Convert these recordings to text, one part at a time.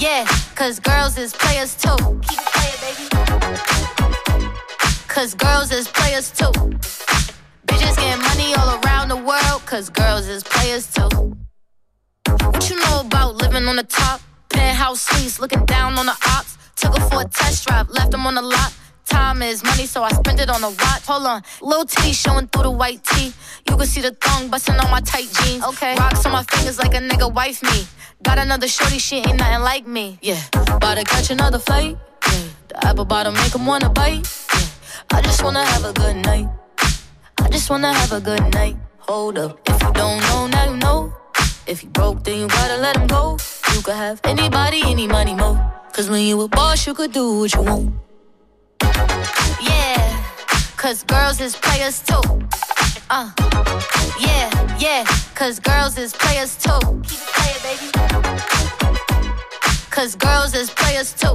yeah, cause girls is players too. Keep it playing, baby. Cause girls is players too. Bitches getting money all around the world, cause girls is players too. What you know about living on the top? Penthouse suites, looking down on the ops. Took her for a test drive, left them on the lot. Time is money, so I spend it on a watch. Hold on, little titty showing through the white tee. You can see the thong busting on my tight jeans. Okay, rocks on my fingers like a nigga wife me. Got another shorty, she ain't nothing like me. Yeah, about to catch another flight. Yeah, the apple bottom make 'em wanna bite. Yeah, I just wanna have a good night. I just wanna have a good night. Hold up, if you don't know, now you know. If you broke, then you gotta let him go. You could have anybody, any money, mo. Cause when you a boss, you could do what you want. Yeah, cause girls is players too. Uh, yeah, yeah, cause girls is players too. Keep it playing, baby. Cause girls is players too.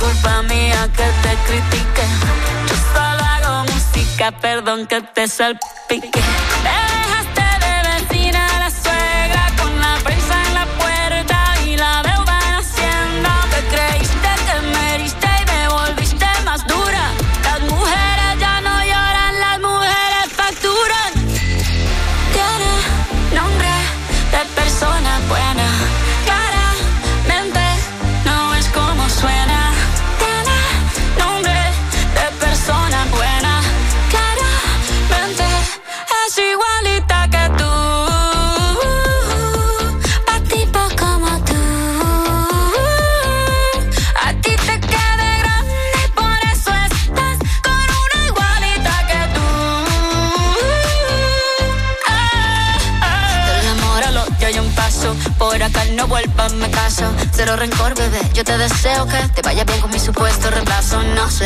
culpa mía que te critique. Yo solo hago música, perdón que te salpique. Me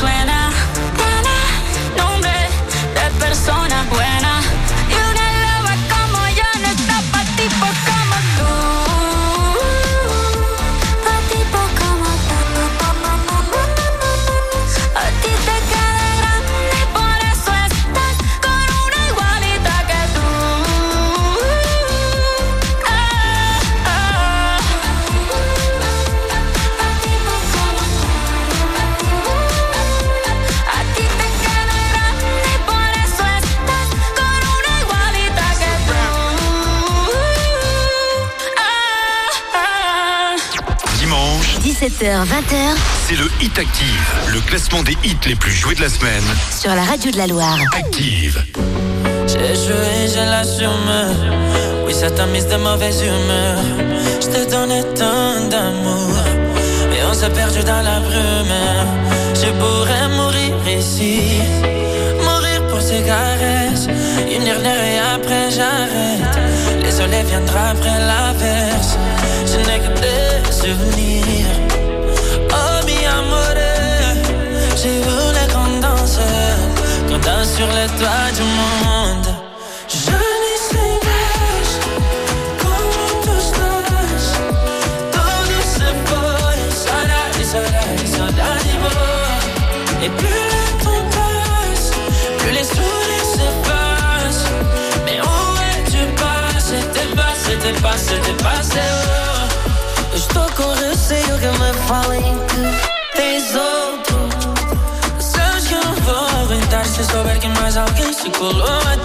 Suena. Tiene nombre de persona buena. 17h, 20h c'est le Hit Active, le classement des hits les plus joués de la semaine. sur la radio de la Loire. Active. J'ai joué, je l'assume. Oui, ça t'a mis de mauvaise humeur. Je te donnais tant d'amour. Et on s'est perdu dans la brume. Je pourrais mourir ici. Mourir pour ces caresses. Une dernière et après j'arrête. Les soleils viendra après l'averse. Je n'ai que des souvenirs. Sur les du monde. Je n'y sais pas comment tout se passe. Se. Et plus le temps passe, plus les sourires s'effacent. Mais où es-tu passé? T'es passé, t'es passé, t'es passé. Oh. Estou com receio que me que aguentar se souber que mais alguém se a.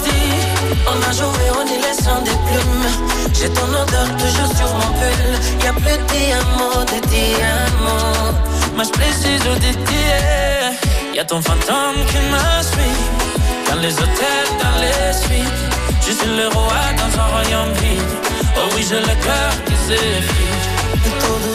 On a joué, on les sans des plumes. J'ai ton odeur toujours sur mon pull. Y'a plus de diamants, de diamants. Mas preciso de ti. Y'a ton fantôme qui me suit. Dans les hôtels, dans les suites. Je suis le roi dans un royaume vide. Oh oui, j'ai le cœur qui s'effrite.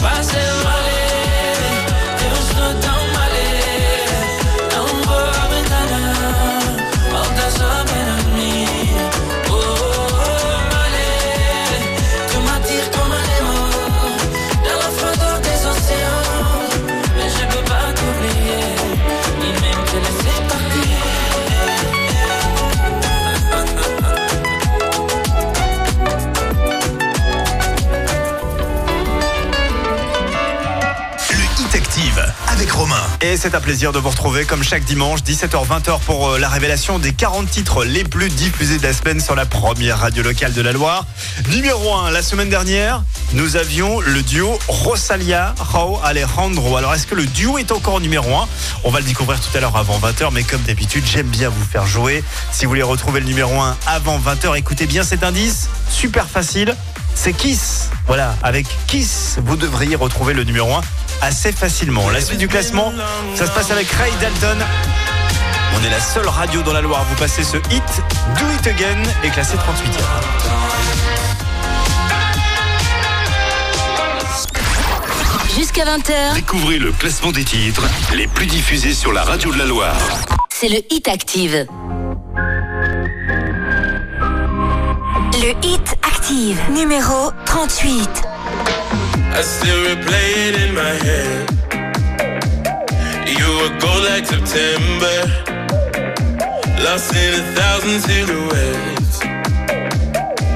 Passé, Et c'est un plaisir de vous retrouver comme chaque dimanche, 17h-20h pour euh, la révélation des 40 titres les plus diffusés de la semaine sur la première radio locale de la Loire. Numéro 1, la semaine dernière, nous avions le duo Rosalia, Rao Alejandro. Alors est-ce que le duo est encore numéro 1 On va le découvrir tout à l'heure avant 20h, mais comme d'habitude, j'aime bien vous faire jouer. Si vous voulez retrouver le numéro 1 avant 20h, écoutez bien cet indice, super facile. C'est Kiss. Voilà, avec Kiss, vous devriez retrouver le numéro 1 assez facilement. La suite du classement, ça se passe avec Ray Dalton. On est la seule radio dans la Loire à vous passer ce hit. Do It Again est classé 38e. Jusqu'à 20h, Découvrez le classement des titres les plus diffusés sur la radio de la Loire. c'est le Hit Active. Le Hit Active, numéro 38. I still replay it in my head. You were gold like September, lost in a thousand silhouettes.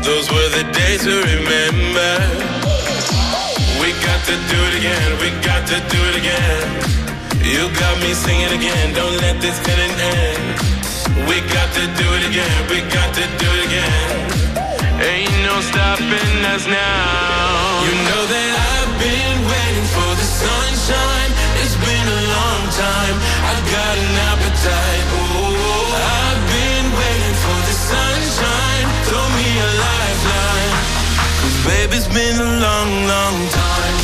Those were the days to remember. We got to do it again, we got to do it again. You got me singing again, don't let this feeling end. We got to do it again, we got to do it again. Ain't no stopping us now. You know that I've been waiting for the sunshine. It's been a long time. I got an appetite. Oh, I've been waiting for the sunshine. Throw me a lifeline. Cause baby, it's been a long, long time.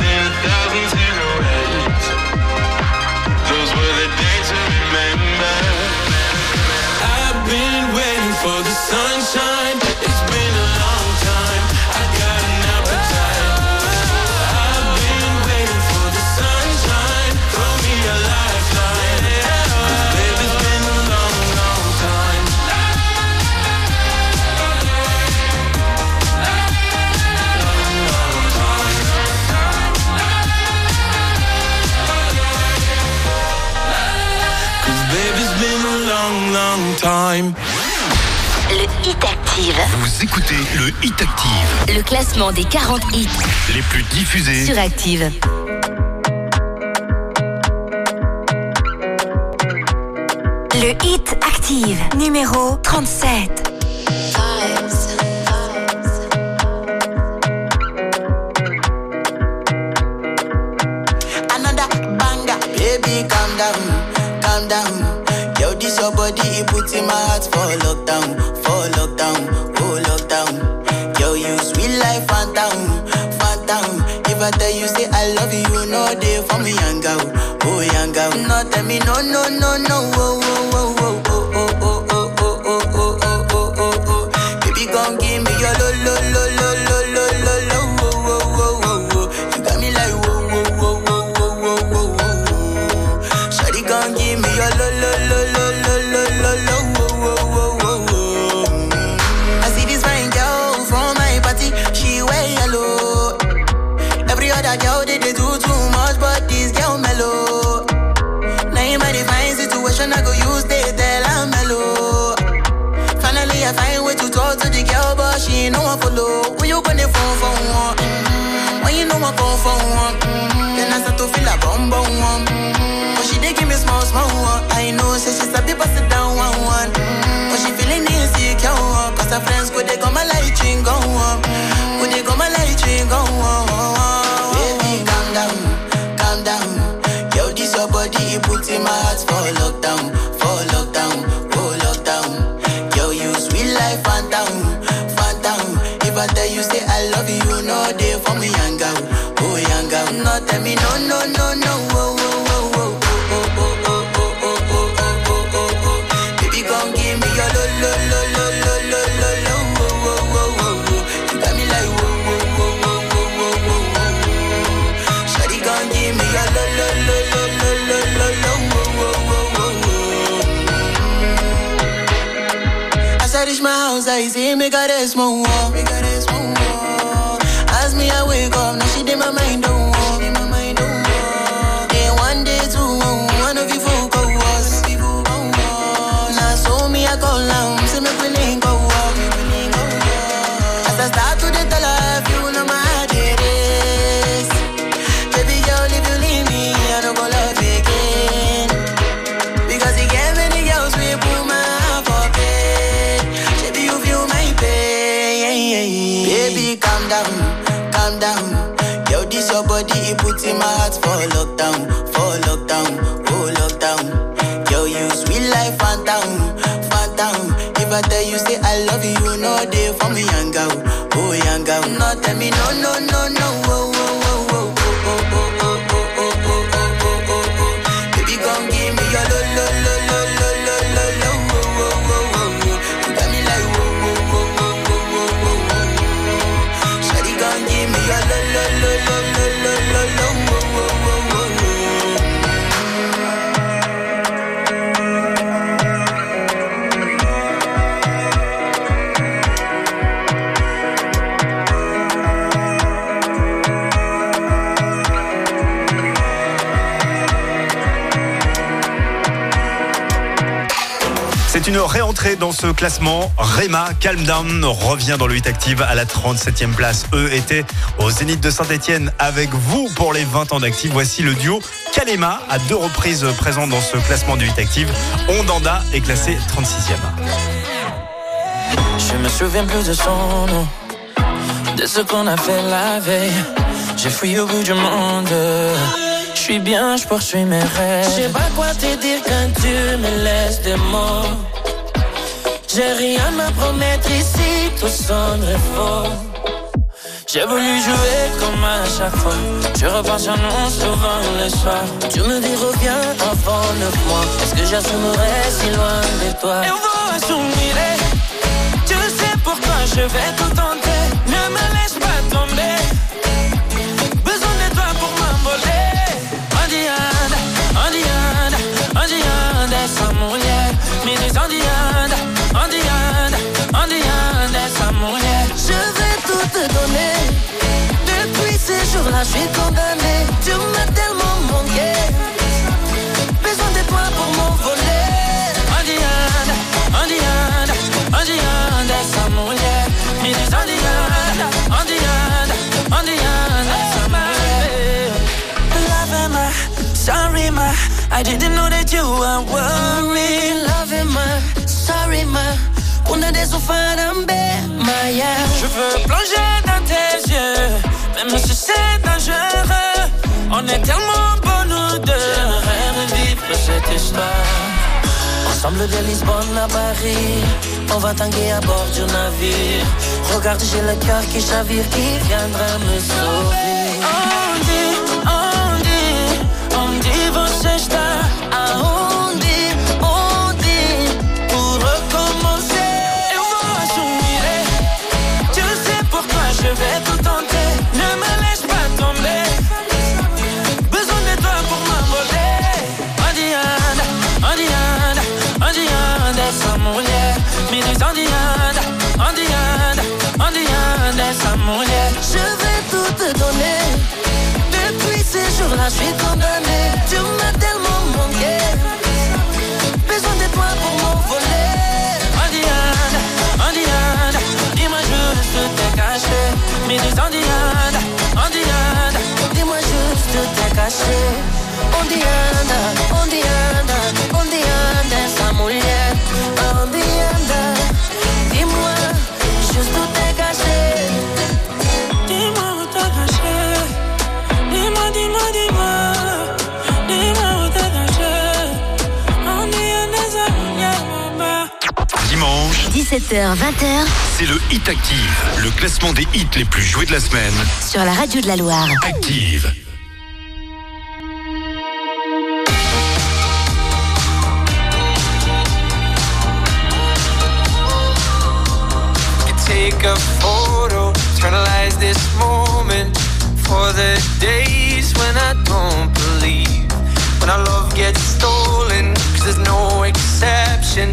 in thousands. Le Hit Active, le classement des 40 hits les plus diffusés sur Active. Le Hit Active, numéro 37. another banger. Baby, calm down, calm down. Yo, this your body, it puts in my heart for lockdown, for lockdown, If tell you say I love you, know they for me, young girl, oh young girl. No, tell me no, no, no, no, Me he make. You say I love you, know they for me young girl, oh young girl. No, tell me no, no, no, Dans ce classement. Rema, Calm Down, revient dans le 8 Active à la 37e place. Eux étaient au Zénith de Saint-Etienne avec vous pour les 20 ans d'Active. Voici le duo Kalema, à deux reprises présent dans ce classement du 8 Active. Ondanda est classé 36e. Je me souviens plus de son nom, de ce qu'on a fait la veille. J'ai fui au bout du monde. Je suis bien, je poursuis mes rêves. Je sais pas quoi te dire quand tu me laisses des mots. J'ai rien à promettre ici, tout sonnerait faux. J'ai voulu jouer comme à chaque fois. Je repense à nous souvent le soir. Tu me dis reviens avant neuf mois. Est-ce que j'assumerai si loin de toi? Et on va assumer. Tu sais pourquoi je vais tout tenter. Ne me laisse pas tomber. Besoin de toi pour m'envoler. Andianda, Andianda, Andianda, essa on the end, on the end, laisse-moi mourir. Je vais tout te donner. Depuis ce jour-là, je suis condamné. Tu m'as tellement manqué. Besoin de toi pour m'envoler. On the end, on the end, on the end, laisse-moi mourir. It is on the end, on the end, on the end, laisse-moi mourir. Sorry my, I didn't know that you were worried. Loving my sorry ma, una de sofarambe, Maya. Je veux plonger dans tes yeux, même si c'est dangereux. On est tellement bons nous deux. J'aimerais revivre cette histoire. Ensemble de Lisbonne à Paris, on va tanguer à bord du navire. Regarde, j'ai le cœur qui chavire, qui viendra me sauver. On Ah, je suis condamné, tu m'as tellement manqué. Besoin de toi pour m'envoler. Andianda, andianda, dis-moi juste t'es caché. Minus Indiana, andianda, dis-moi juste t'es caché. Andianda, andianda, Indiana, sa mulher. Indiana, dis-moi juste Dimanche, 17h, 20h c'est le Hit Active, le classement des hits les plus joués de la semaine. sur la radio de la Loire. Active. You take a photo, eternalize this moment for the days when I don't believe. When our love gets stolen, cause there's no exception.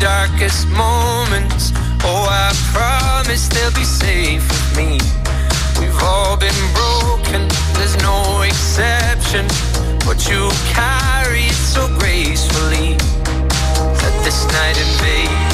darkest moments. Oh, I promise they'll be safe with me. We've all been broken, there's no exception. But you carry it so gracefully. Let this night invade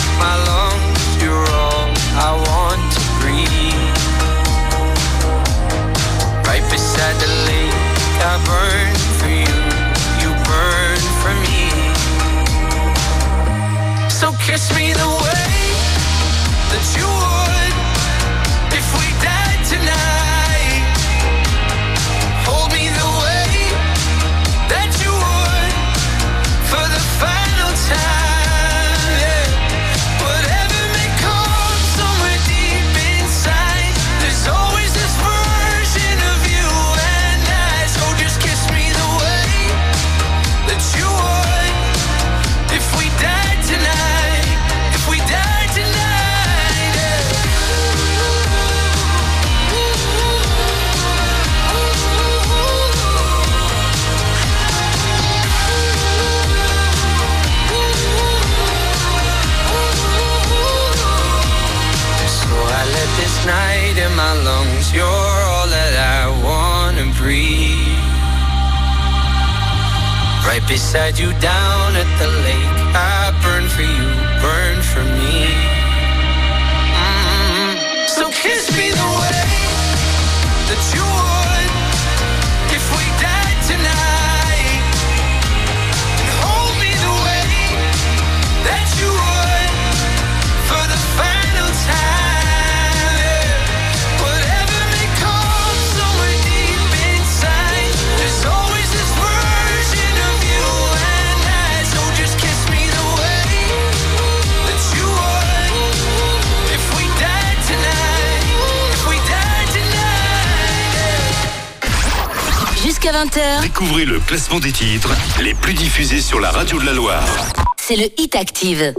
Découvrez le classement des titres les plus diffusés sur la radio de la Loire. c'est le Hit Active.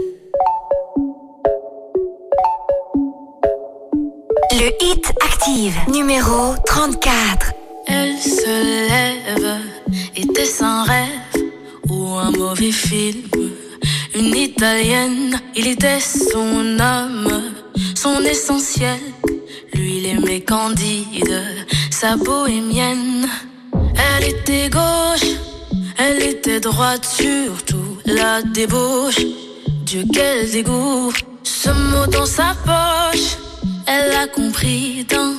Le Hit Active, numéro 34. Elle se lève, était-ce un rêve ou un mauvais film Une italienne, il était son âme, son essentiel. Lui, il aimait Candide, sa bohémienne. Elle était gauche, elle était droite, surtout la débauche. Dieu, quel dégoût, ce mot dans sa poche, elle a compris d'un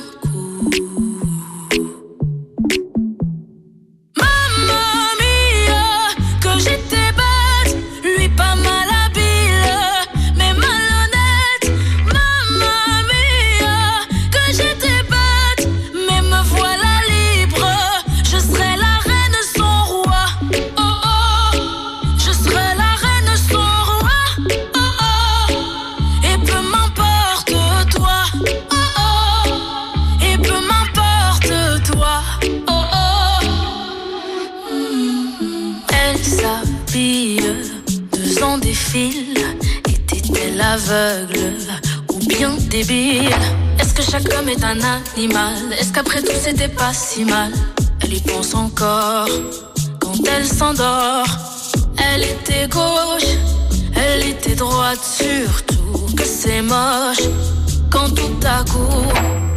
Est-ce que chaque homme est un animal? Est-ce qu'après tout c'était pas si mal? Elle y pense encore quand elle s'endort. Elle était gauche, elle était droite, surtout que c'est moche quand tout à coup.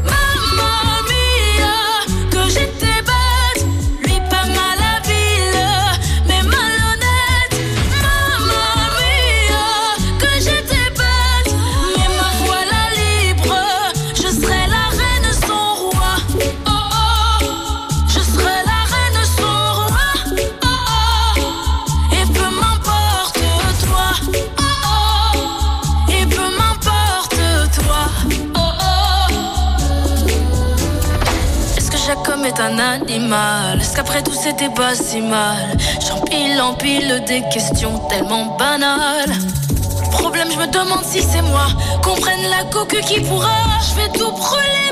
est un animal. Parce qu'après tout, c'était pas si mal? J'empile, empile des questions tellement banales. Problème, je me demande si c'est moi. Qu'on prenne la coque qui pourra. Je vais tout brûler,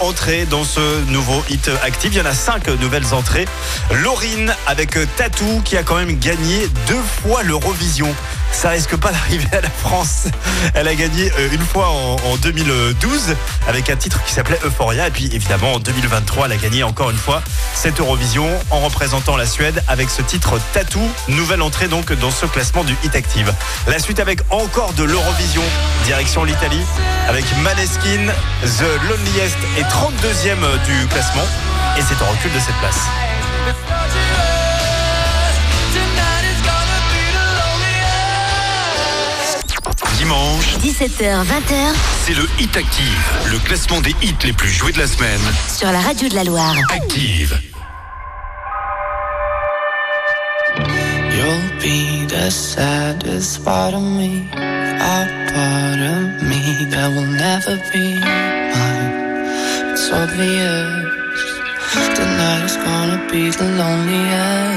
Entrée dans ce nouveau hit active. Il y en a cinq nouvelles entrées. Laurine avec Tatou qui a quand même gagné deux fois l'Eurovision. Ça risque pas d'arriver à la France. Elle a gagné euh, une fois en, en 2012 avec un titre qui s'appelait Euphoria. Et puis évidemment en 2023, elle a gagné encore une fois cette Eurovision en représentant la Suède avec ce titre Tatou. Nouvelle entrée donc dans ce classement du Hit Active. La suite avec encore de l'Eurovision, direction l'Italie, avec Maneskin, The Loneliest et 32e du classement. Et c'est en recul de cette place. Dimanche, 17h, 20h c'est le Hit Active, le classement des hits les plus joués de la semaine. sur la radio de la Loire. Active. You'll be the saddest part of me, a part of me that will never be mine. It's obvious tonight is gonna be the loneliest.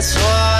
That's what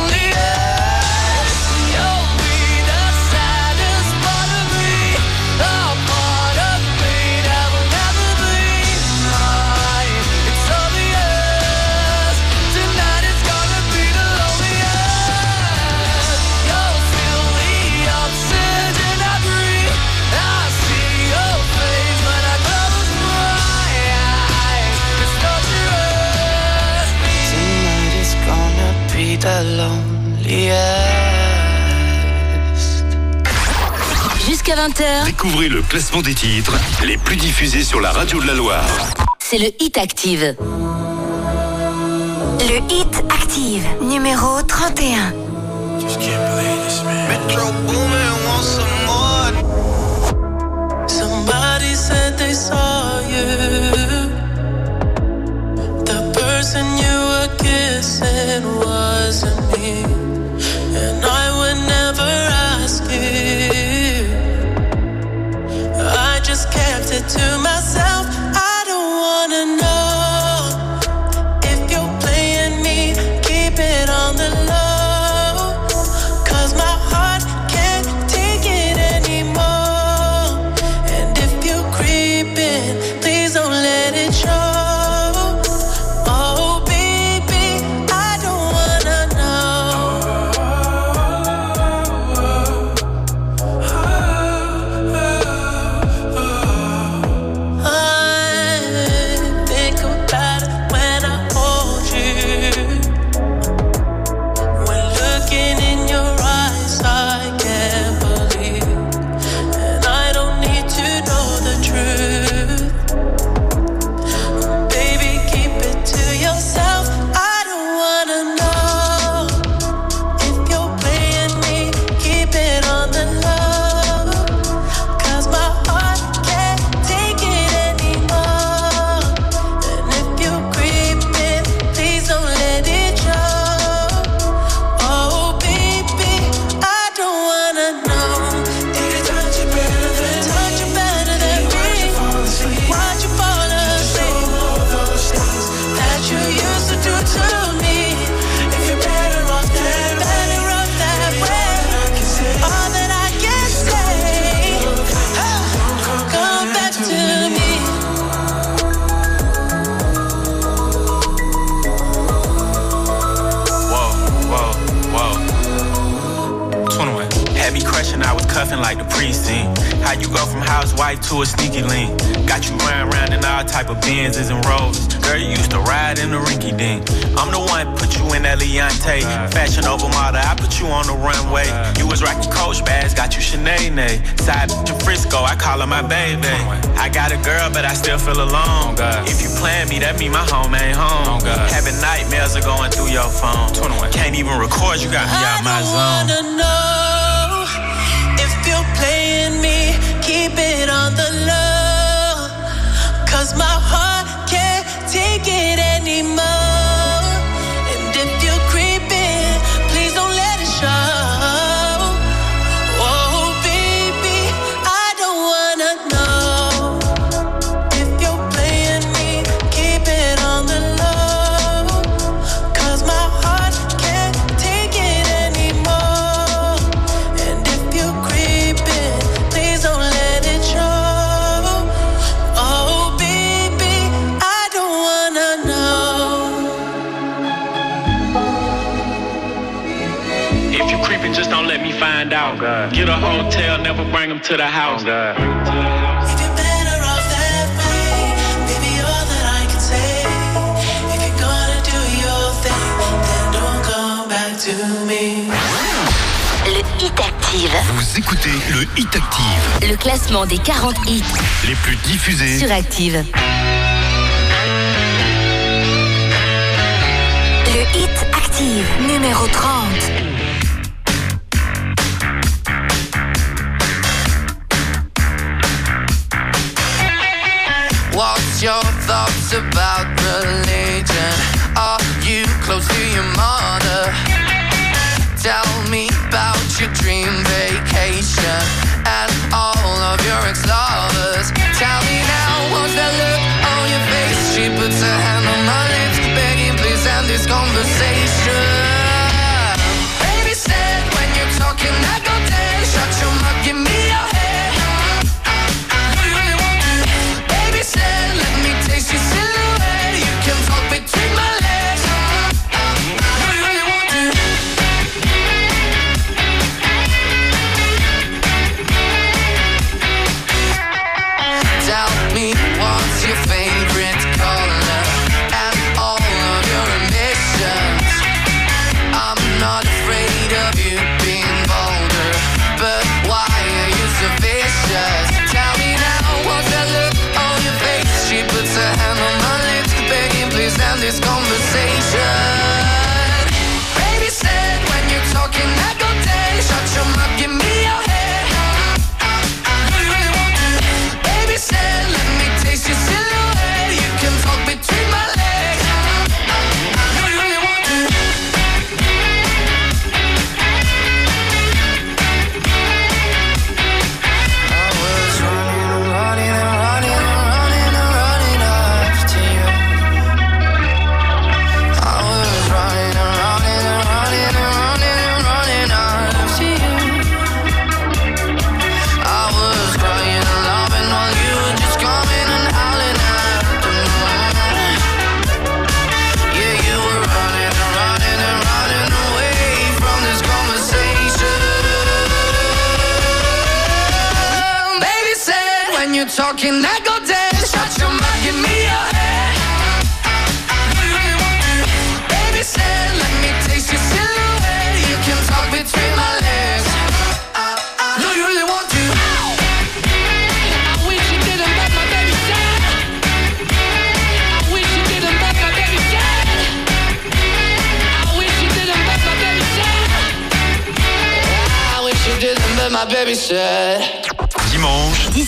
Jusqu'à 20h, Découvrez le classement des titres les plus diffusés sur la radio de la Loire. c'est le Hit Active. Le Hit Active, numéro 31. Metro Boomin wants some more. Somebody said they saw you. The person you were kissing wasn't me. Active.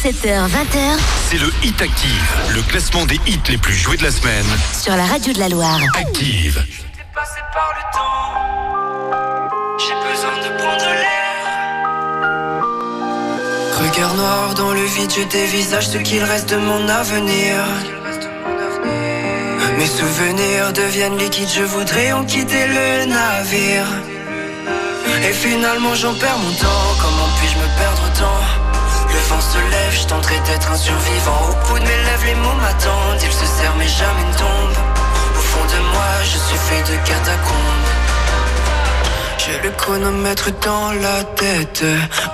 17h, 20h. C'est le Hit Active, le classement des hits les plus joués de la semaine. Sur la radio de la Loire. Active. J'ai besoin de prendre l'air. Regard noir dans le vide, je dévisage ce qu'il reste de mon avenir. Mes souvenirs deviennent liquides, je voudrais en quitter le navire. Et finalement j'en perds mon temps vent se lève, je tenterai d'être un survivant. Au bout de mes lèvres, les mots m'attendent. Ils se serrent, mais jamais ne tombent. Au fond de moi, je suis fait de catacombes. J'ai le chronomètre dans la tête.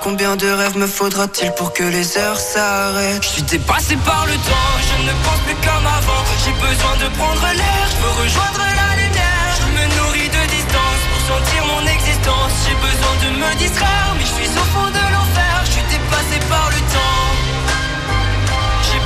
Combien de rêves me faudra-t-il pour que les heures s'arrêtent? Je suis dépassé par le temps, je ne pense plus comme avant. J'ai besoin de prendre l'air, je veux rejoindre la lumière. Je me nourris de distance pour sentir mon existence. J'ai besoin de me distraire, mais je suis au fond de l'eau.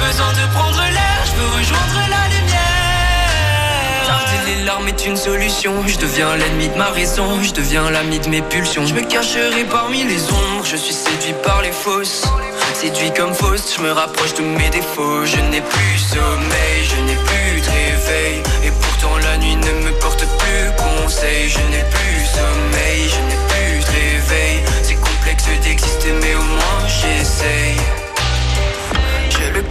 Besoin de prendre l'air, je veux rejoindre la lumière. Tarder les larmes est une solution. Je deviens l'ennemi de ma raison, je deviens l'ami de mes pulsions. Je me cacherai parmi les ombres, je suis séduit par les fausses. Séduit comme fausse, je me rapproche de mes défauts. Je n'ai plus sommeil, je n'ai plus de réveil. Et pourtant la nuit ne me porte plus conseil. Je n'ai plus sommeil, je n'ai plus de réveil. C'est complexe d'exister, mais au moins j'essaye.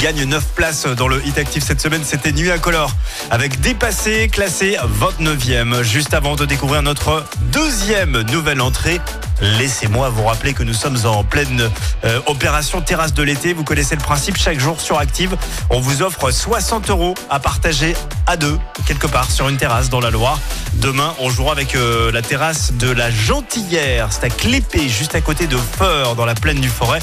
gagne 9 places dans le Hit Active cette semaine. C'était Nuit Incolore avec Dépassé, classé 29e. Juste avant de découvrir notre deuxième nouvelle entrée, laissez-moi vous rappeler que nous sommes en pleine euh, opération terrasse de l'été. Vous connaissez le principe. Chaque jour sur Active, on vous offre 60 euros à partager à deux, quelque part sur une terrasse dans la Loire. Demain, on jouera avec euh, la terrasse de la Gentillère. C'est à Clépé, juste à côté de Feur, dans la plaine du Forêt.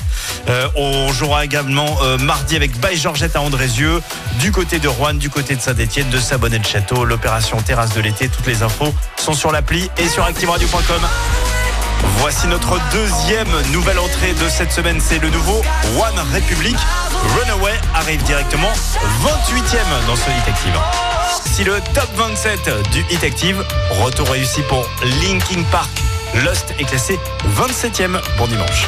Euh, on jouera également mardi avec Baye Georgette à Andrézieux, du côté de Rouen, du côté de Saint-Etienne, de Sabonnet-le-Château. L'opération terrasse de l'été, toutes les infos sont sur l'appli et sur activeradio.com. Voici notre deuxième nouvelle entrée de cette semaine, c'est le nouveau One Republic. Runaway arrive directement 28e dans ce Hit Active. Si le top 27 du Hit Active, retour réussi pour Linkin Park. Lost est classé 27e pour dimanche.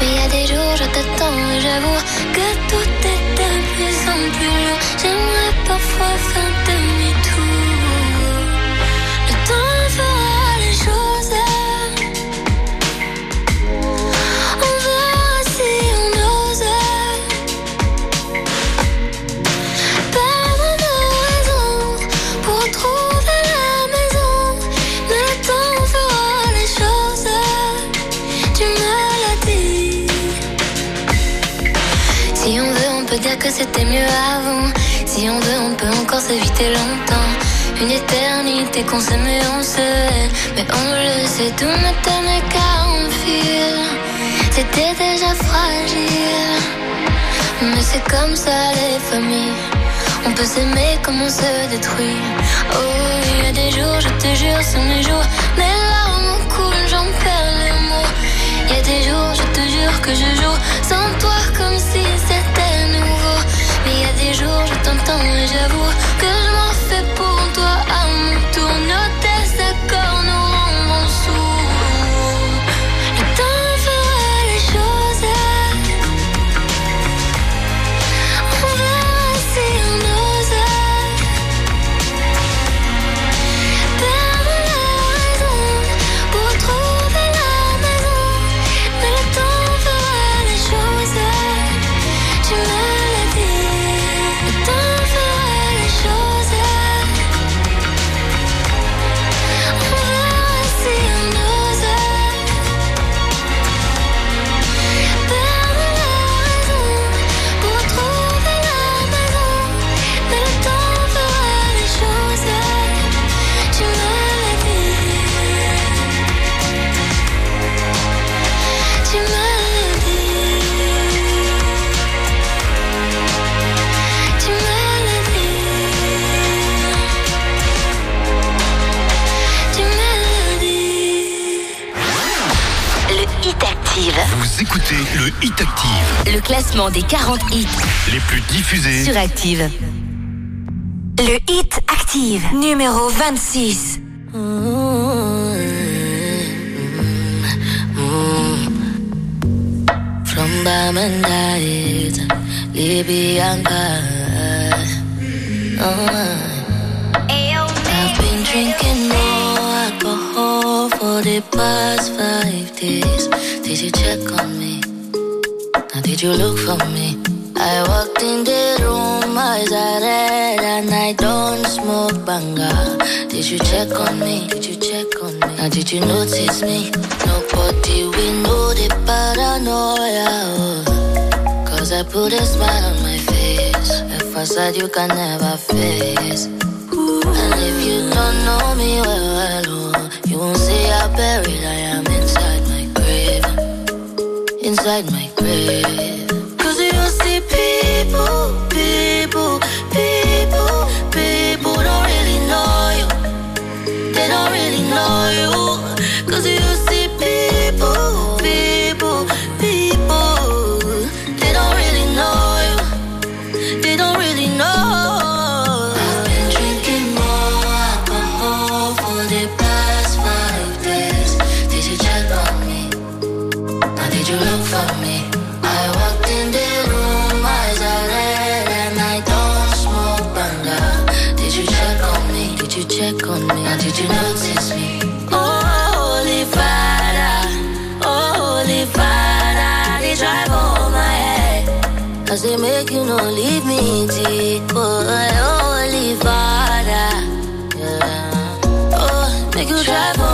Mais il y a des jours, je t'attends et j'avoue que tout est de plus en plus lourd. J'aimerais parfois faire demi-tour. C'était mieux avant. Si on veut, on peut encore s'éviter longtemps. Une éternité qu'on s'aimait, on se hait. Mais on le sait, tout ne tenait qu'à un fil. C'était déjà fragile. Mais c'est comme ça les familles. On peut s'aimer comme on se détruit. Oh, il y a des jours, je te jure, sont mes jours. Mes larmes coulent, j'en perds y a des jours, je te jure que je joue sans toi comme si c'était nouveau. Mais y a des jours, je t'entends et j'avoue que je m'en fais pour toi à mon tour. Écoutez le Hit Active, Le classement des 40 hits les plus diffusés. sur Active. Le Hit Active, numéro 26. From Bamandait, Libyanka. Oh, I've been drinking more alcohol for the past five days. Check on me? Now did you look for me? I walked in the room, eyes are red, and I don't smoke banga. Did you check on me? Did you check on me? Now did you notice me? Nobody will know the paranoia. oh. Cause I put a smile on my face. A facade you can never face. And if you don't know me well, well oh, you won't see how buried I am. Inside my grave. Cause you see people, people, check on me? Now did you notice me? Oh, holy Father, oh, holy Father, they drive over my head. Cause they make you no leave me deep, oh, holy Father, yeah. Oh, make you try to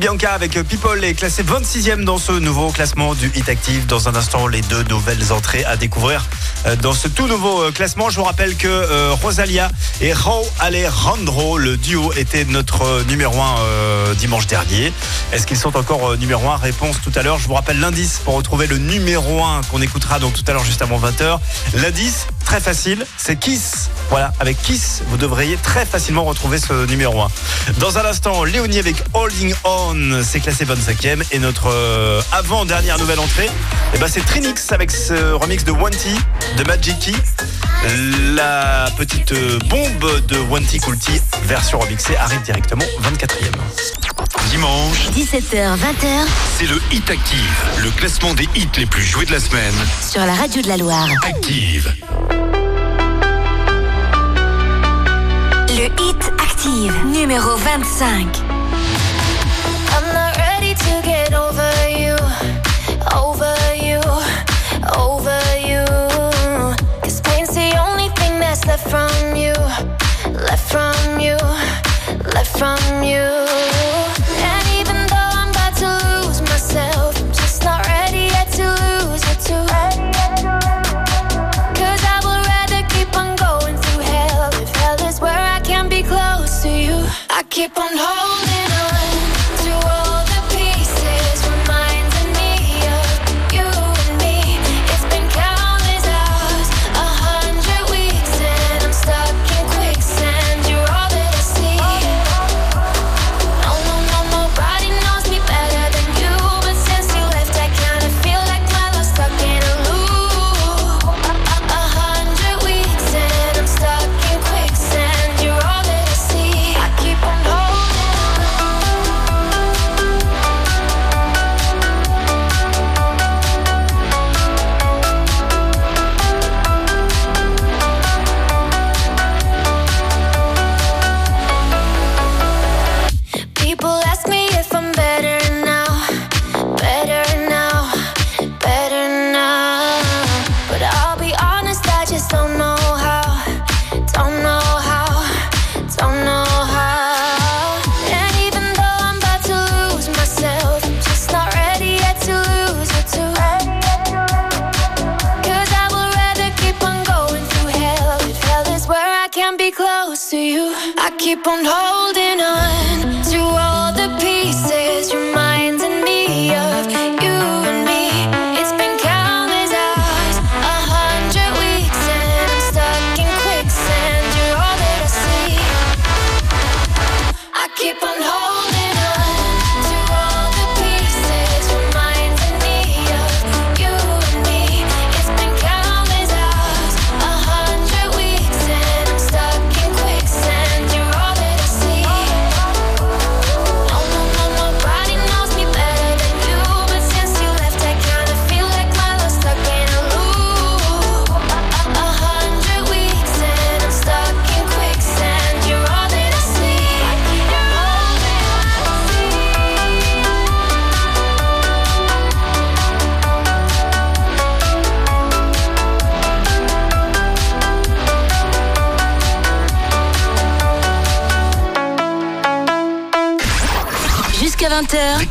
Libianca avec People est classé 26e dans ce nouveau classement du Hit Active. Dans un instant, les deux nouvelles entrées à découvrir euh, dans ce tout nouveau euh, classement. Je vous rappelle que euh, Rosalia et Raul Alejandro, le duo, était notre euh, numéro 1 dimanche dernier. Est-ce qu'ils sont encore euh, numéro 1 Réponse tout à l'heure. Je vous rappelle l'indice pour retrouver le numéro 1 qu'on écoutera donc tout à l'heure juste avant 20h. L'indice, très facile, c'est Kiss. Voilà, avec Kiss, vous devriez très facilement retrouver ce numéro 1. Dans un instant, Léonie avec Holding On, c'est classé 25e. Et notre euh, avant-dernière nouvelle entrée, eh ben, c'est Trinix avec ce remix de Wanty, de Magic Key. La petite euh, bombe de Wanty Coolty, version remixée, arrive directement 24e. Dimanche, 17h, 20h c'est le Hit Active, le classement des hits les plus joués de la semaine. sur la radio de la Loire. Active. Le Hit Active, numéro 25. I'm not ready to get over you, over you, over you. Cause pain's the only thing that's left from you, left from you, left from you. Keep on holding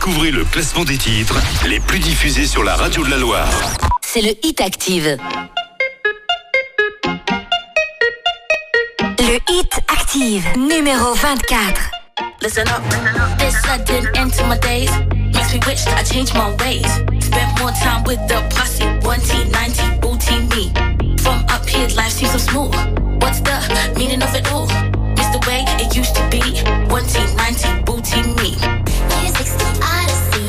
Découvrez le classement des titres les plus diffusés sur la radio de la Loire. c'est le Hit Active. Le Hit Active, numéro 24. Listen up. This sudden end to my days makes me wish I changed my ways. Spent more time with the posse, 1T, 90, booty me. From up here, life seems so smooth. What's the meaning of it all? It's the way it used to be. 1T, 90, booty me.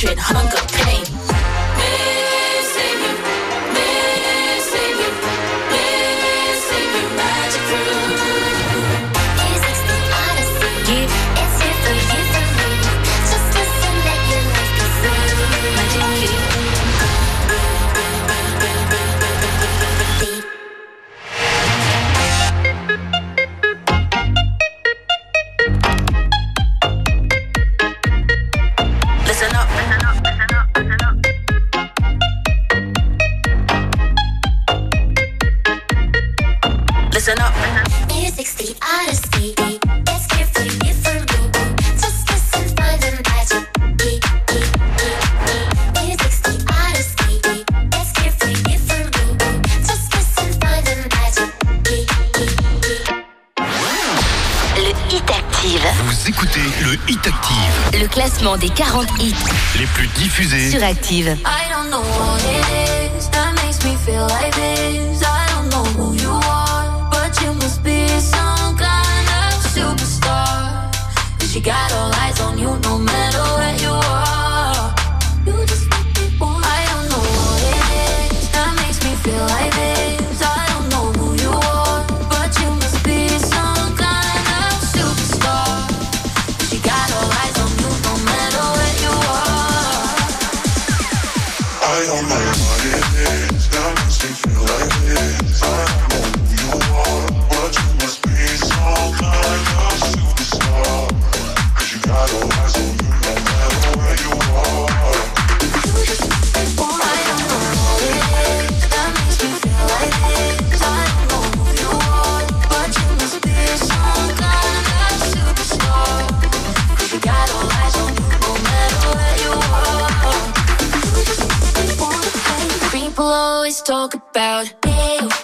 hatred, hunger, Active. Let's talk about you.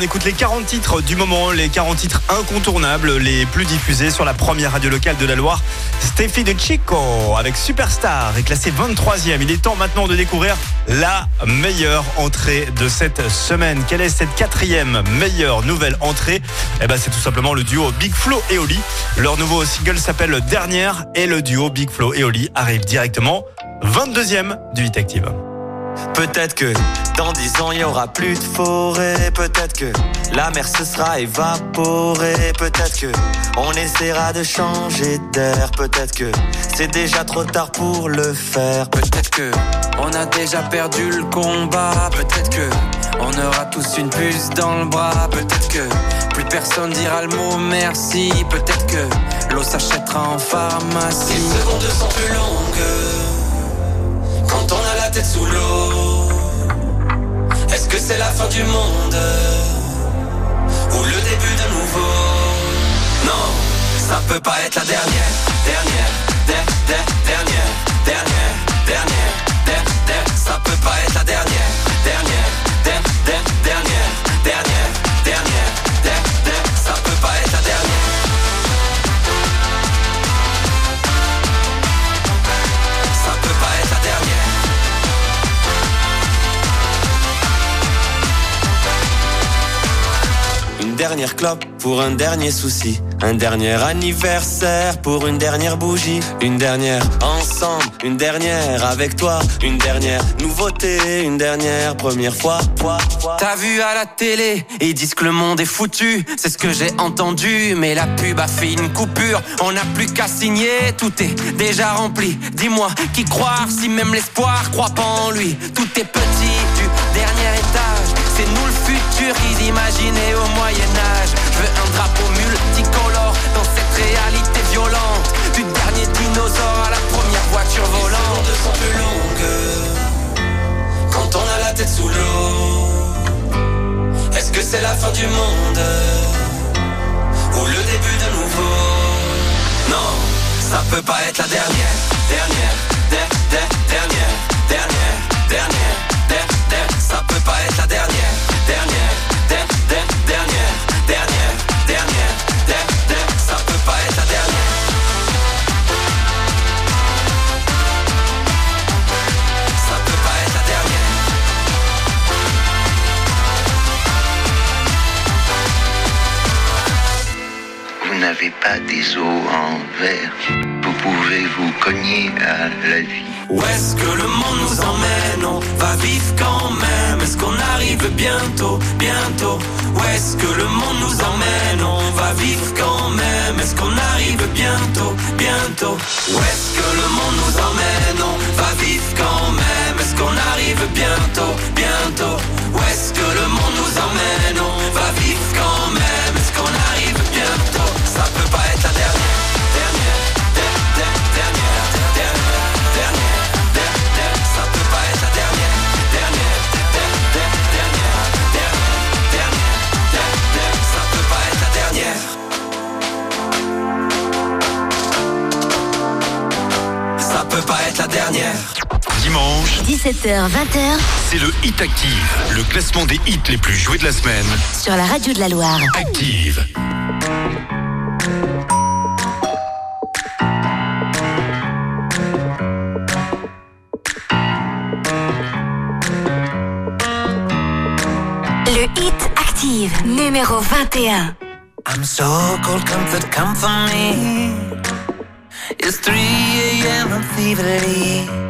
On écoute les 40 titres du moment, les 40 titres incontournables, les plus diffusés sur la première radio locale de la Loire. Steffi de Chico avec Superstar est classé 23e. Il est temps maintenant de découvrir la meilleure entrée de cette semaine. Quelle est cette quatrième meilleure nouvelle entrée? Eh ben, c'est tout simplement le duo Big Flo et Oli. Leur nouveau single s'appelle Dernière et le duo Big Flo et Oli arrive directement 22e du Hit Active. Peut-être que dans dix ans il aura plus de forêt. Peut-être que la mer se sera évaporée. Peut-être que on essaiera de changer d'air. Peut-être que c'est déjà trop tard pour le faire. Peut-être que on a déjà perdu le combat. Peut-être que on aura tous une puce dans le bras. Peut-être que plus personne dira le mot merci. Peut-être que l'eau s'achètera en pharmacie. Les secondes sont plus longues quand on a la tête sous l'eau. Est-ce que c'est la fin du monde ou le début de nouveau? Non, ça peut pas être la dernière, dernière, der, der, dernière, dernière, dernière, der, der, ça peut pas être la dernière, dernière, dernière clope pour un dernier souci. Un dernier anniversaire pour une dernière bougie. Une dernière ensemble, une dernière avec toi. Une dernière nouveauté, une dernière première fois. T'as vu à la télé, ils disent que le monde est foutu. C'est ce que j'ai entendu, mais la pub a fait une coupure. On n'a plus qu'à signer, tout est déjà rempli. Dis-moi, qui croire si même l'espoir croit pas en lui? Tout est petit du dernier étage. C'est nous le futur qu'ils imaginaient au Moyen-Âge. Je veux un drapeau multicolore dans cette réalité violente. Du dernier dinosaure à la première voiture Les volante. secondes sont plus longues quand on a la tête sous l'eau. Est-ce que c'est la fin du monde ou le début de nouveau? Non, ça peut pas être la dernière, dernière, Où est-ce que le monde nous emmène? On va vivre quand même. Est-ce qu'on arrive bientôt, bientôt? Où est-ce que le monde nous emmène 17h-20h, c'est le Hit Active, le classement des hits les plus joués de la semaine. Sur la radio de la Loire. Active. Le Hit Active, numéro 21. I'm so cold, comfort, come for me. It's 3 a.m.,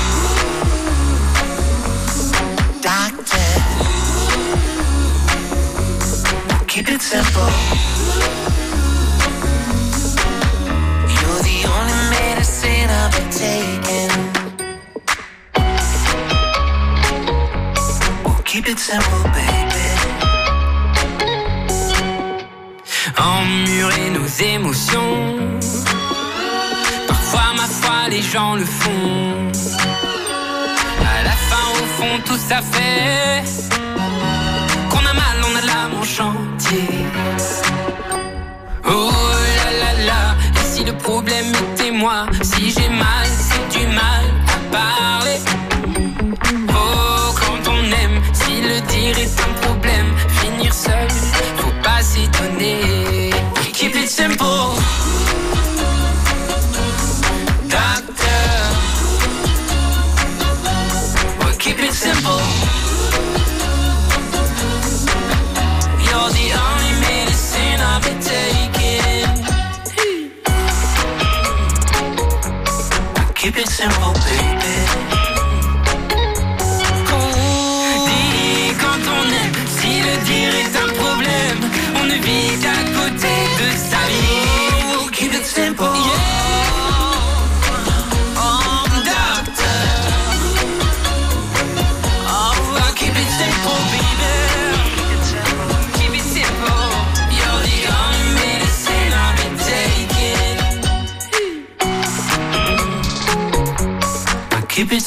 It simple. You're the only medicine I've been taking. We'll keep it simple, baby. Emmuré nos émotions. Parfois, ma foi, les gens le font. À la fin, au fond, tout ça fait qu'on a mal, on a l'âme en chantier. Oh là là là, et si le problème était moi, si j'ai mal,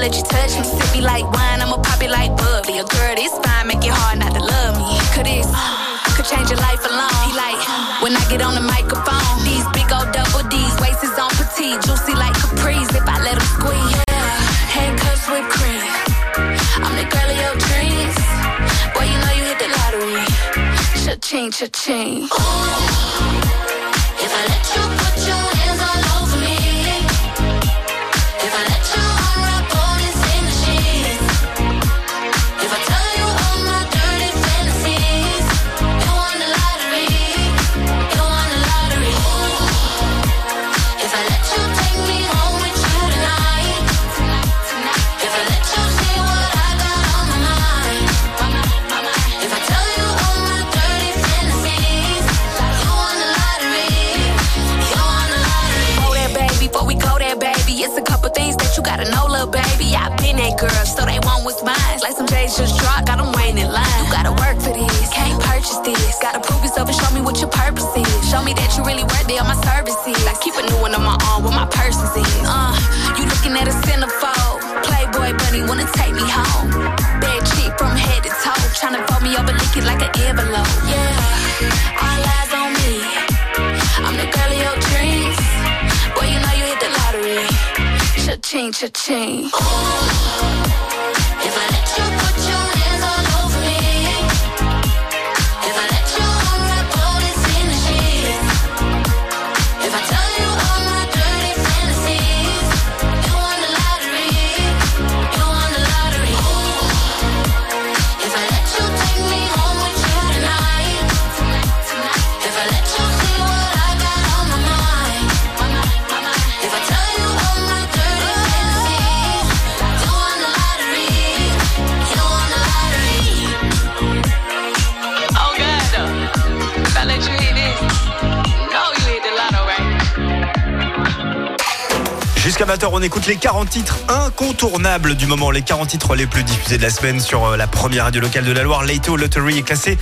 Let you touch me. Sip me like wine, I'ma pop it like bubbly. A girl this fine, make it hard not to love me. Could this, could change your life alone. He like, when I get on the microphone, these big old double D's, waist is on petite, juicy like capris. If I let him squeeze, yeah, handcuffs with cream. I'm the girl of your dreams. Boy, you know you hit the lottery. Cha-ching, cha-ching. If some J's just dropped, got them waiting in line. You gotta work for this, can't purchase this. Gotta prove yourself and show me what your purpose is. Show me that you really worth it on my services. I keep a new one on my arm where my purses is. Uh, you looking at a centerfold. Playboy bunny wanna take me home. Bad chick from head to toe. Tryna fold me over, lick it like an envelope. Yeah, all eyes on me. I'm the girl of your dreams. Boy, you know you hit the lottery. Cha-ching, cha-ching. If Jusqu'à 20h, on écoute les 40 titres incontournables du moment, les 40 titres les plus diffusés de la semaine sur euh, la première radio locale de la Loire. Leito Lottery est classé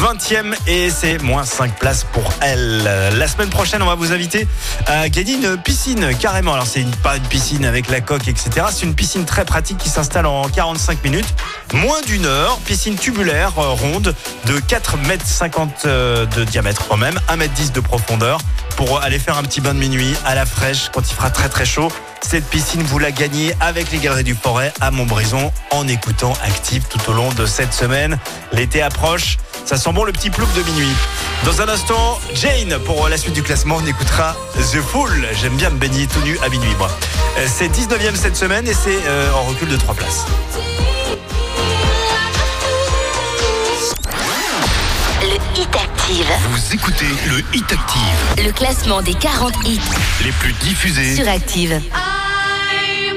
20e et c'est moins 5 places pour elle. La semaine prochaine, on va vous inviter à gagner une piscine carrément. Alors, c'est pas une piscine avec la coque, etc. C'est une piscine très pratique qui s'installe en 45 minutes, moins d'une heure. Piscine tubulaire euh, ronde de 4 mètres 50 euh, de diamètre quand même, 1 mètre 10 de profondeur pour aller faire un petit bain de minuit à la fraîche quand il fera très très chaud. Cette piscine, vous la gagnez avec les Galeries du Forêt à Montbrison en écoutant Active tout au long de cette semaine. L'été approche, ça sent bon le petit plouc de minuit. Dans un instant, Jane, pour la suite du classement, on écoutera The Fool. J'aime bien me baigner tout nu à minuit, moi. Euh, C'est 19e cette semaine et c'est euh, en recul de 3 places. Active. Vous écoutez le Hit Active. Le classement des 40 hits Les plus diffusés. sur Active. I'm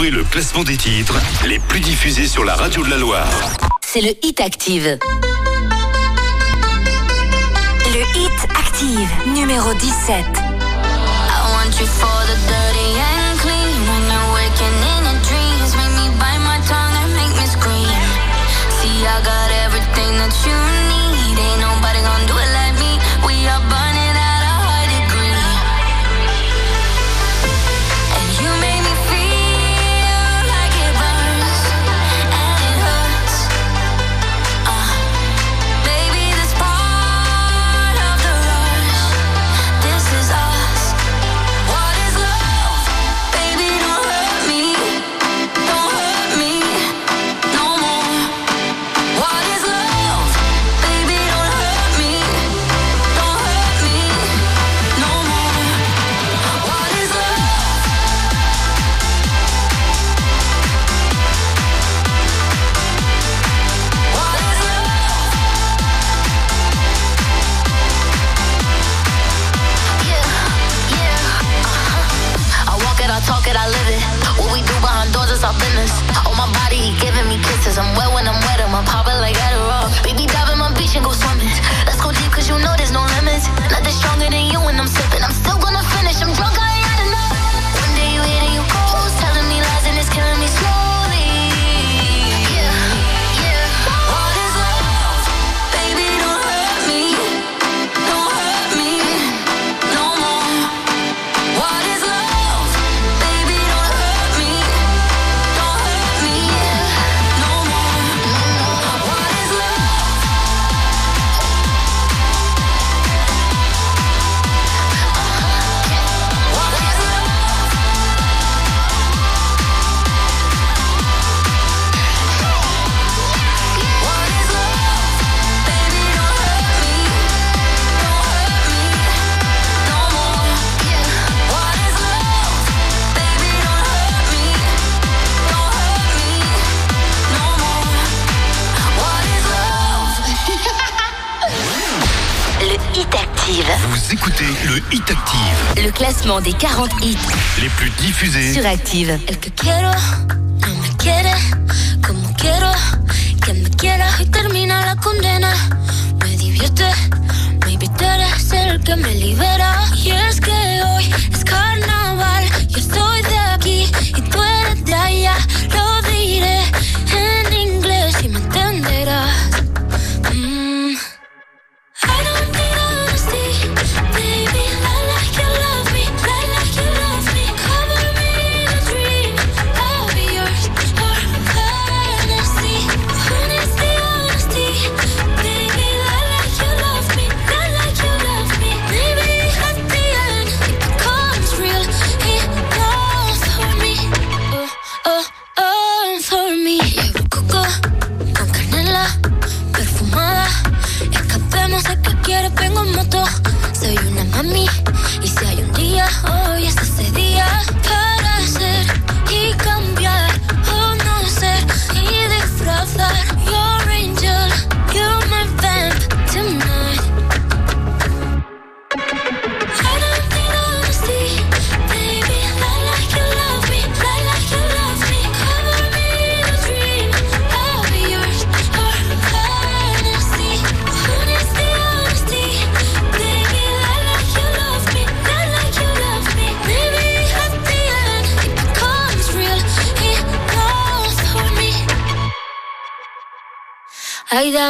Découvrez le classement des titres les plus diffusés sur la radio de la Loire. C'est le Hit Active. Le Hit Active, numéro 17. I want you for the dirty and clean. When you're waking in your dreams, make me bite my tongue and make me scream. See, I got everything that you need. Hit Active. Le classement des 40 hits les plus diffusés sur Active. El que quiero no me quiere como quiero que me quiera y termina la condena. Me divierte, me invita a ser el que me libera.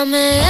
Tell me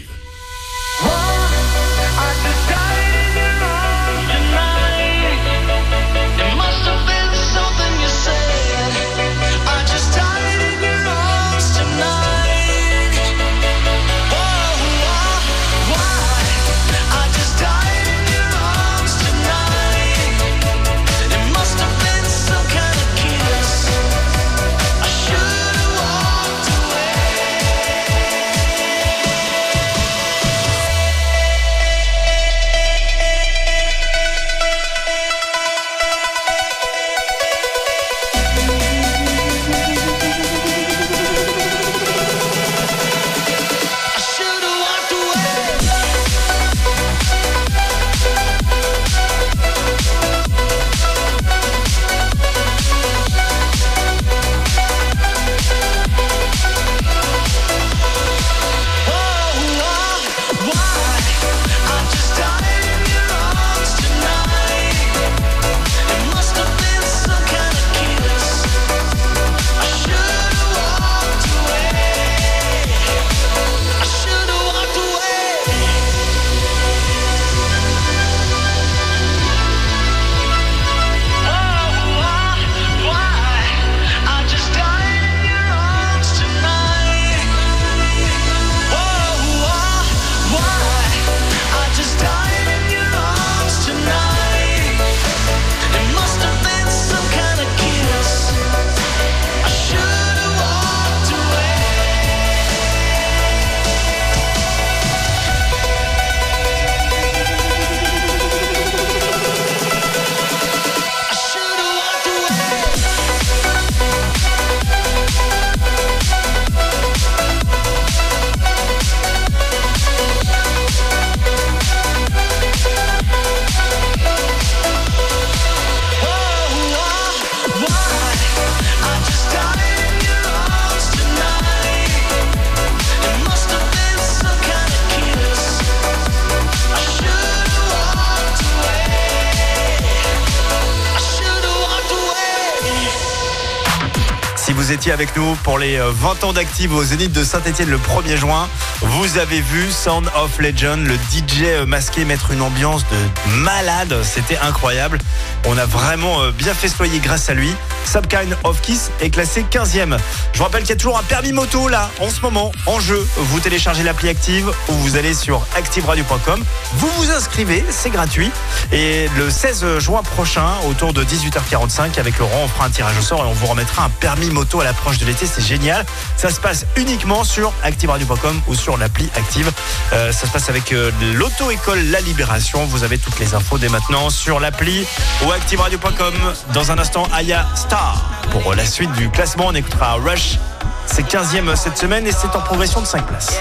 Si vous les euh, 20 ans d'Active au Zénith de Saint-Etienne le 1er juin, vous avez vu Sound of Legend, le DJ euh, masqué mettre une ambiance de malade. C'était incroyable. On a vraiment euh, bien festoyé grâce à lui. Subkind of Kiss est classé 15e. Je vous rappelle qu'il y a toujours un permis moto là, en ce moment, en jeu. Vous téléchargez l'appli Active ou vous allez sur activeradio.com. Vous vous inscrivez, c'est gratuit. Et le 16 juin prochain, autour de 18h45, avec Laurent, on fera un tirage au sort et on vous remettra un permis moto à l'approche de l'été. C'est génial. Ça se passe uniquement sur activeradio.com ou sur l'appli Active. Euh, ça se passe avec euh, l'auto-école La Libération. Vous avez toutes les infos dès maintenant sur l'appli ou activeradio.com. Dans un instant, Aya Star. Pour la suite du classement, on écoutera Rush. C'est 15e cette semaine et c'est en progression de 5 places.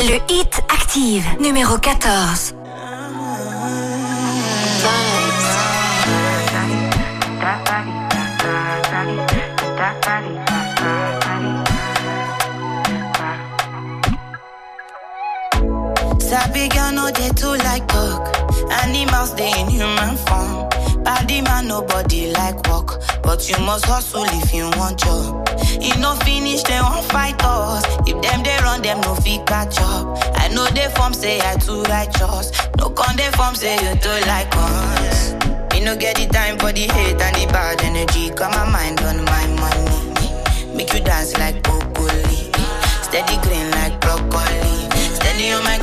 Le hit active, numéro 14. Sabi girl no dey too like talk. Animals dey in human form. Body man nobody like work, but you must hustle if you want job. E no finish dem wan fight us. If them dey run them no fit catch up. I know dey form say I too righteous. No con dey form say you too like us. Me no get the time for the hate and the bad energy. Got my mind on my money. Make you dance like broccoli. Steady green like broccoli. Steady on my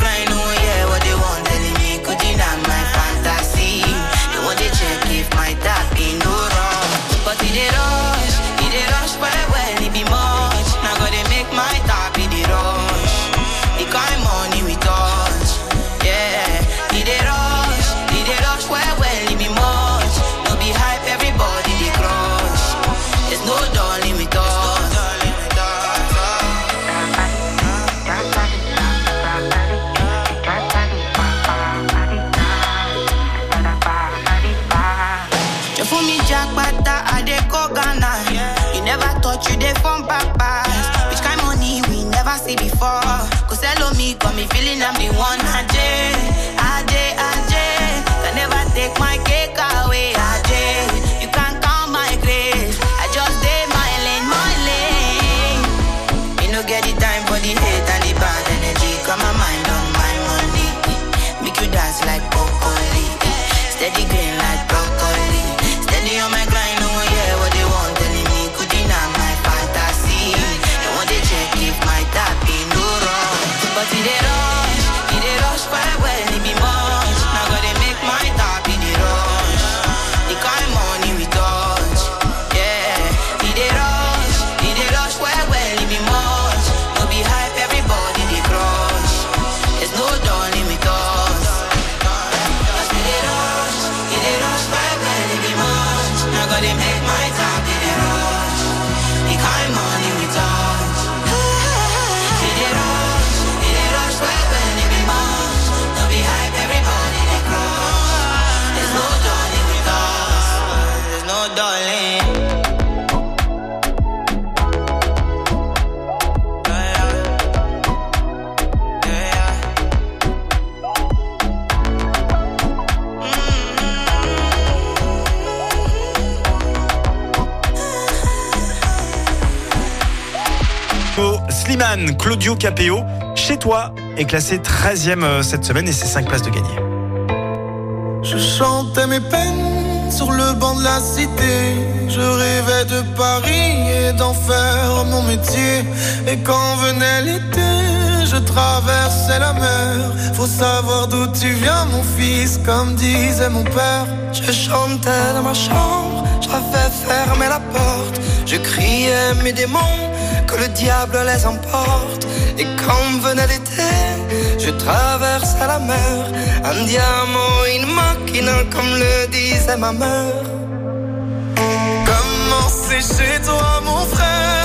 before. Cause hello me, got me feeling I'm the one. Slimane, Claudio Capéo, Chez toi, est classé 13e euh, cette semaine et c'est 5 places de gagner. Je chantais mes peines sur le banc de la cité. Je rêvais de Paris et d'en faire mon métier. Et quand venait l'été, je traversais la mer. Faut savoir d'où tu viens, mon fils, comme disait mon père. Je chantais dans ma chambre, j'avais fermé la porte. Je criais mes démons, que le diable les emporte. Et quand venait l'été, je traversais la mer. Un diamant, une machine, comme le disait ma mère. Comment c'est chez toi, mon frère?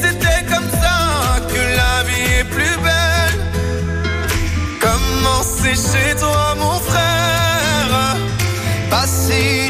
c'est chez toi, mon frère. Pas si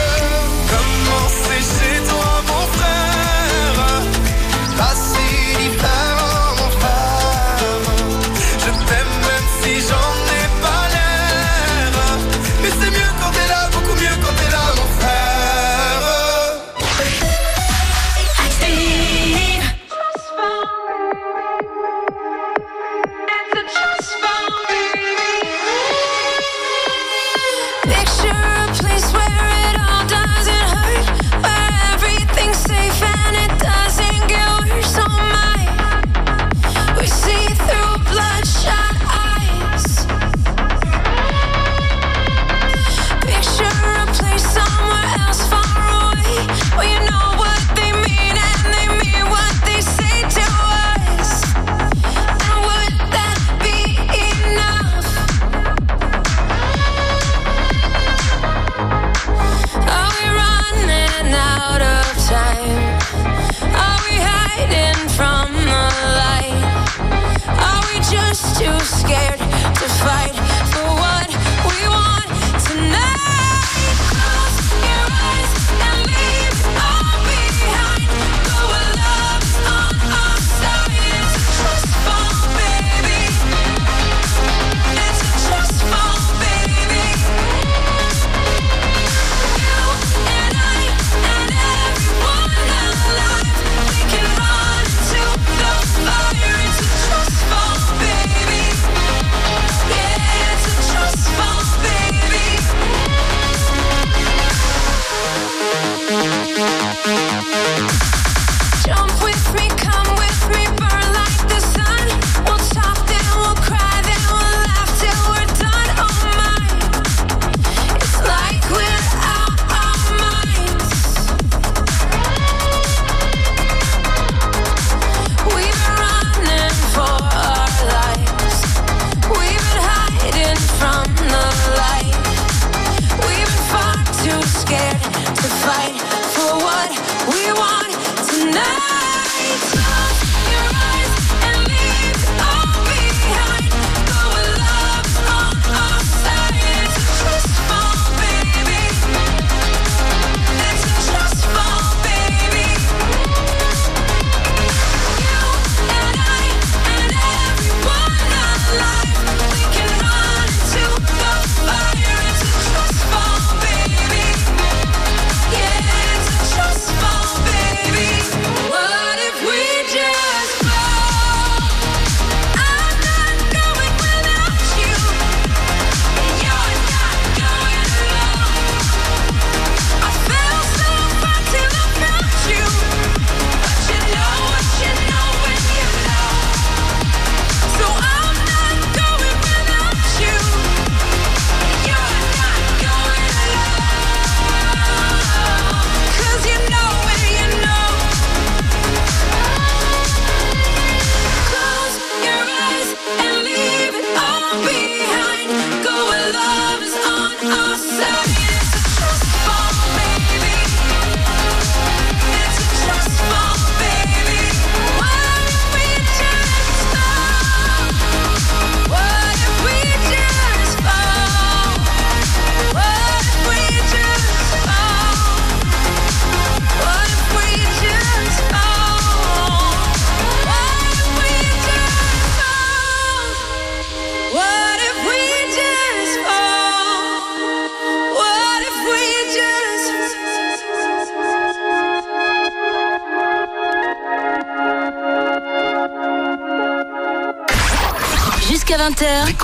Comment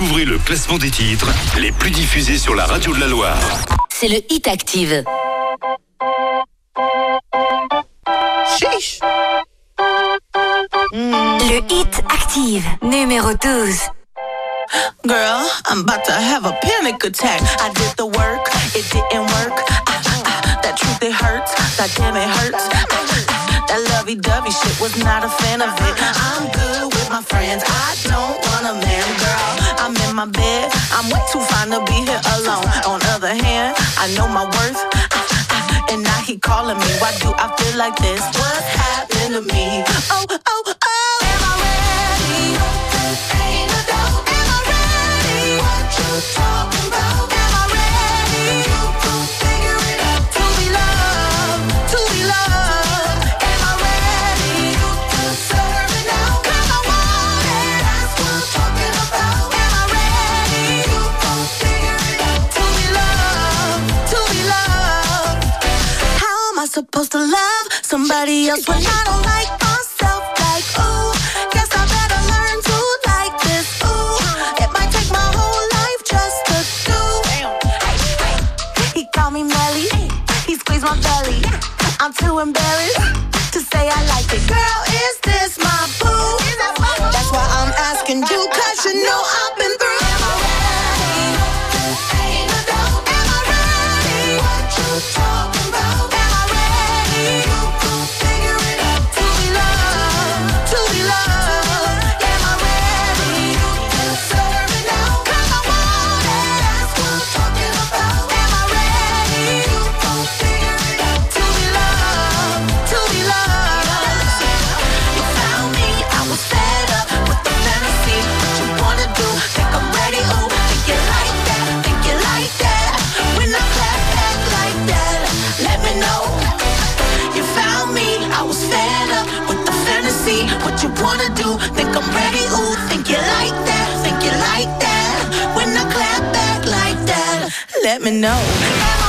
Découvrez le classement des titres les plus diffusés sur la radio de la Loire. c'est le Hit Active. Chiche. Le Hit Active, numéro 12. Girl, I'm about to have a panic attack. I did the work, it didn't work. Ah, ah, ah, that truth, it hurts. That damn, it hurts. Ah, ah, that lovey dovey shit was not a I'm way too fine to be here alone. On other hand, I know my worth. And now he calling me. Why do I feel like this? What's happening to me? Oh. Else when I don't like fantasy. What you wanna do? Think I'm ready? Ooh, think you like that? Think you like that? When I clap back like that, let me know.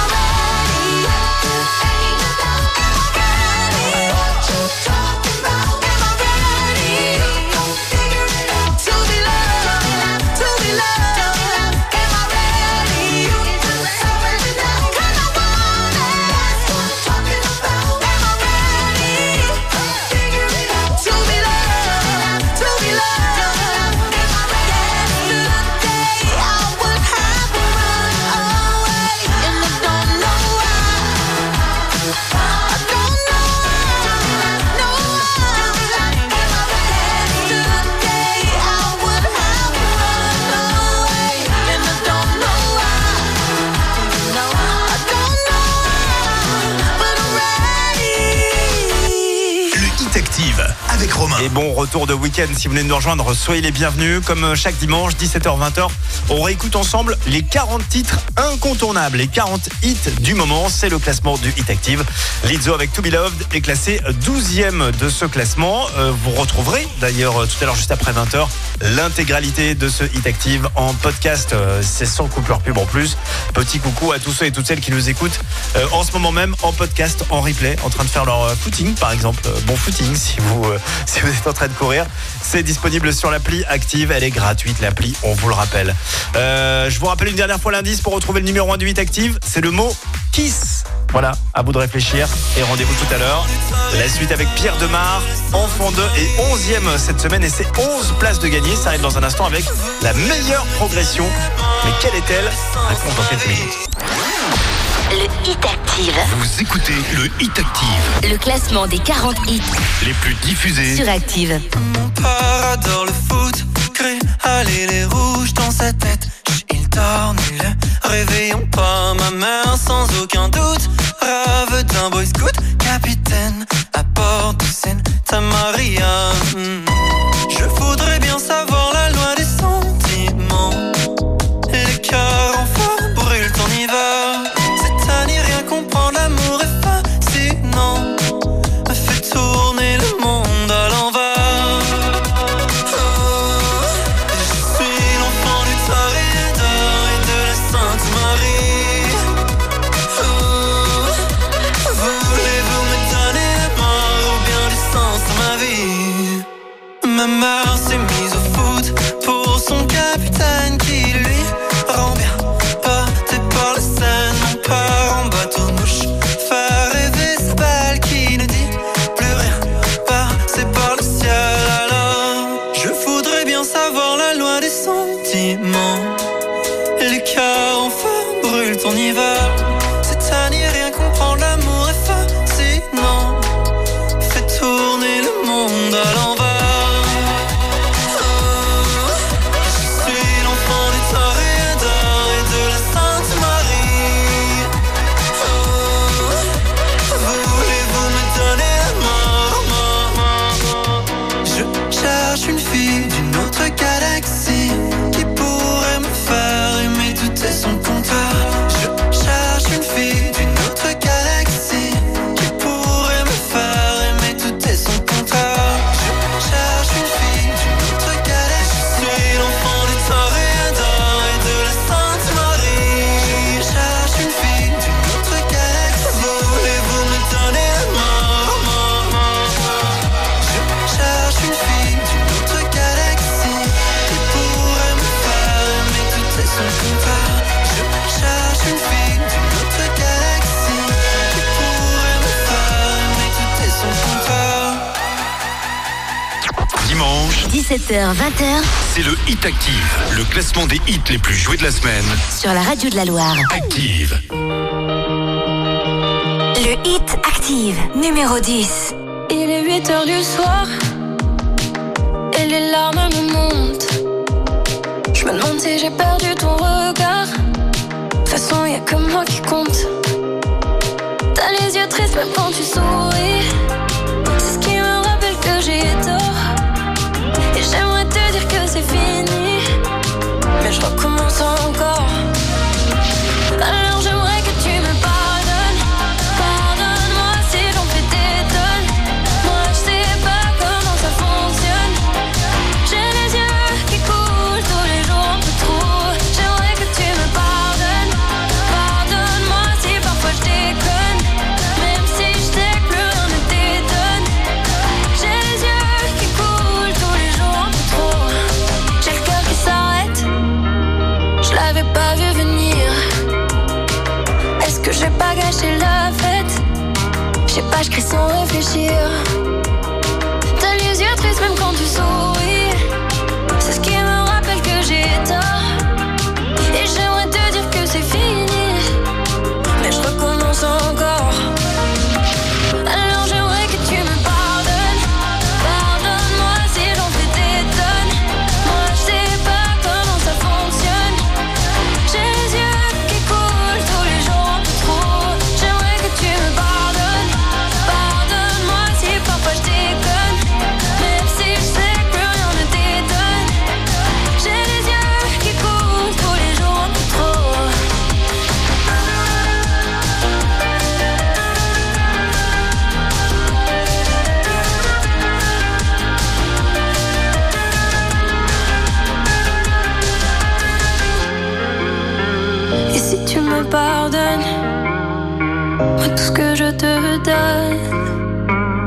Bon retour de week-end. Si vous venez nous rejoindre, soyez les bienvenus. Comme euh, chaque dimanche, 17h-20h, on réécoute ensemble les 40 titres incontournables, les 40 hits du moment. C'est le classement du Hit Active. Lizzo avec To Be Loved est classé 12e de ce classement. Euh, vous retrouverez d'ailleurs euh, tout à l'heure, juste après 20h, l'intégralité de ce Hit Active en podcast. C'est sans coupure pub en plus. Petit coucou à tous ceux et toutes celles qui nous écoutent en ce moment même en podcast, en replay, en train de faire leur footing par exemple. Bon footing si vous, si vous êtes en train de courir. C'est disponible sur l'appli Active. Elle est gratuite, l'appli, on vous le rappelle. Euh, je vous rappelle une dernière fois l'indice pour retrouver le numéro 1 du 8 Active. C'est le mot Kiss. Voilà, à vous de réfléchir. Et rendez-vous tout à l'heure. La suite avec Pierre Demar, enfant 2 et 11e cette semaine. Et c'est 11 places de gagner. Ça arrive dans un instant avec la meilleure progression. Mais quelle est-elle? Réponse dans quelques minutes. Le Hit Active, Vous écoutez le Hit Active, le classement des 40 hits les plus diffusés. sur Active. père adore le foot, crée aller les rouges dans sa tête. Il dort nul, réveillons pas ma mère sans aucun doute. Rêve d'un boy scout, capitaine, à bord de Santa Maria. Hmm. Je voudrais bien savoir 17h, 20h. C'est le Hit Active, le classement des hits les plus joués de la semaine. Sur la radio de la Loire. Active. Le Hit Active, numéro 10. Il est 8h du soir. Et les larmes me montent. Je me demande si j'ai perdu ton regard. De toute façon, y a que moi qui compte. T'as les yeux tristes, même quand tu souris. C'est ce qui me rappelle que j'ai tort. je recommence encore. sais pas, je crie sans réfléchir.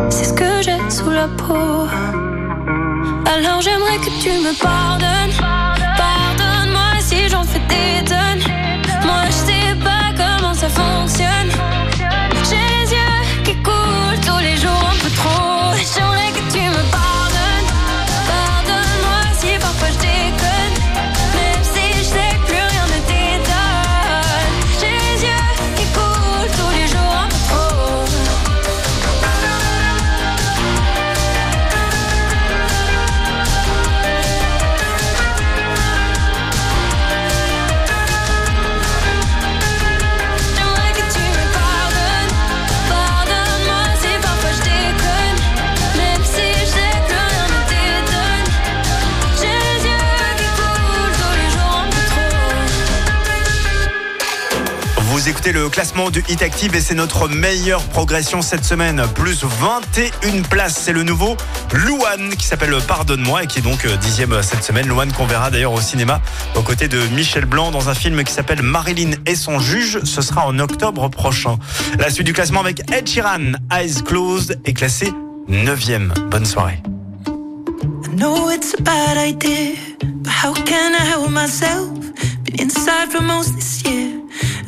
c'est ce que j'ai sous la peau. Alors j'aimerais que tu me pardonnes. Pardonne-moi si j'en fais des tonnes. Moi je sais pas comment ça fonctionne. écoutez le classement du Hit Active et c'est notre meilleure progression cette semaine. Plus 21 places. C'est le nouveau Louane qui s'appelle Pardonne-moi et qui est donc euh, dixième euh, cette semaine. Louane qu'on verra d'ailleurs au cinéma aux côtés de Michel Blanc dans un film qui s'appelle Marilyn et son juge. Ce sera en octobre prochain. La suite du classement avec Ed Sheeran, Eyes Closed, est classé 9e. Bonne soirée. Inside for most this year.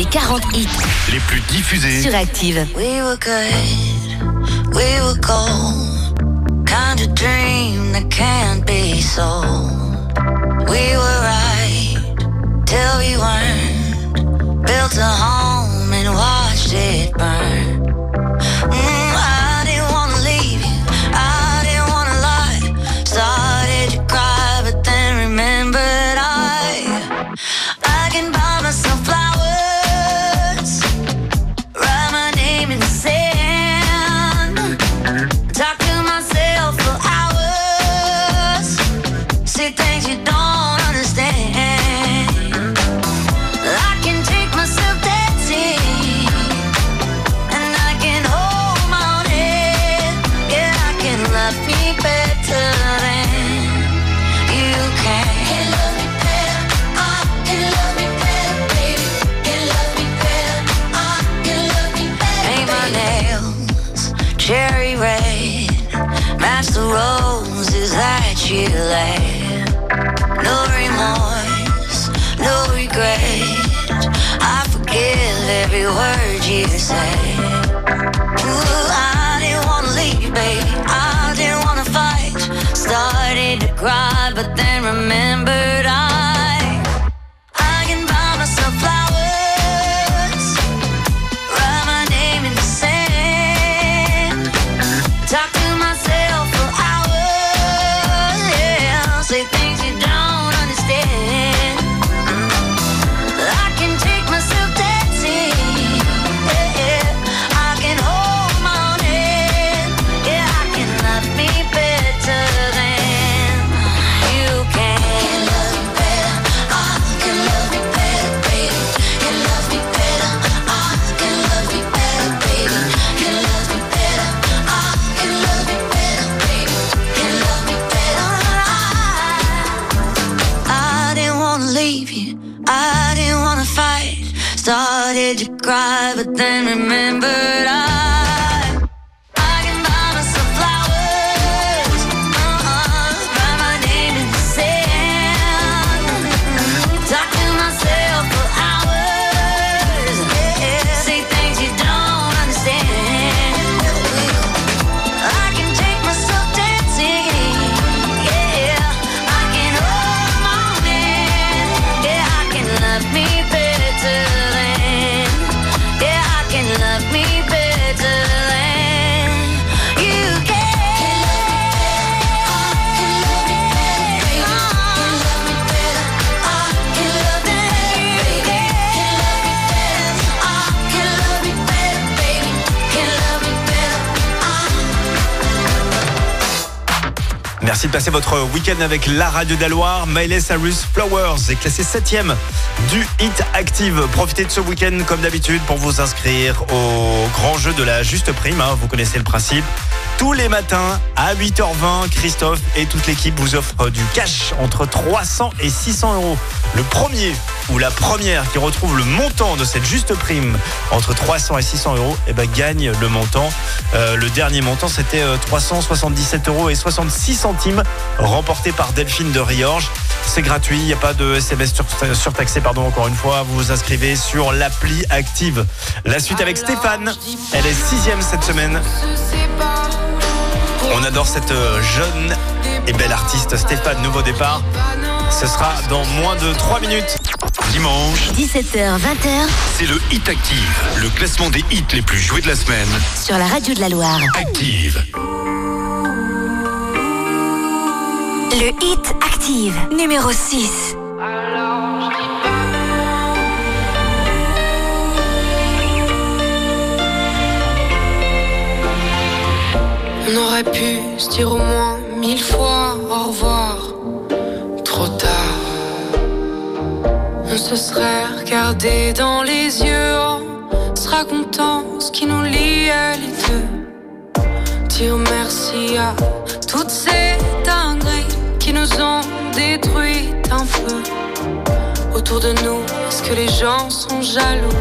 Des 40 hits les plus diffusés. sur Active. We were good, we were gold. Kind of dream that can't be sold. We were right till we weren't. Built a home and watched it burn. Passer votre week-end avec la radio d'Aloire. Miley Cyrus Flowers est classé 7ème du Hit Active. Profitez de ce week-end comme d'habitude pour vous inscrire au grand jeu de la juste prime. hein. Vous connaissez le principe. Tous les matins à 8h20, Christophe et toute l'équipe vous offrent du cash entre 300 et 600 euros. Le premier ou la première qui retrouve le montant de cette juste prime entre 300 et 600 euros, eh ben, gagne le montant. Euh, le dernier montant, c'était euh, 377 euros et 66 centimes, remporté par Delphine de Riorge. C'est gratuit, il n'y a pas de SMS sur- surtaxé, pardon, encore une fois. Vous vous inscrivez sur l'appli Active. La suite avec Stéphane. Elle est sixième cette semaine. On adore cette euh, jeune et belle artiste Stéphane, nouveau départ. Ce sera dans moins de 3 minutes. Dimanche, 17h, 20h c'est le Hit Active, le classement des hits les plus joués de la semaine. sur la radio de la Loire. Active. Le Hit Active, numéro 6. On aurait pu se dire au moins mille fois au revoir. Se serait regardé dans les yeux en se racontant ce qui nous liait les deux. Dire merci à toutes ces dingueries qui nous ont détruites un peu. Autour de nous, est-ce que les gens sont jaloux?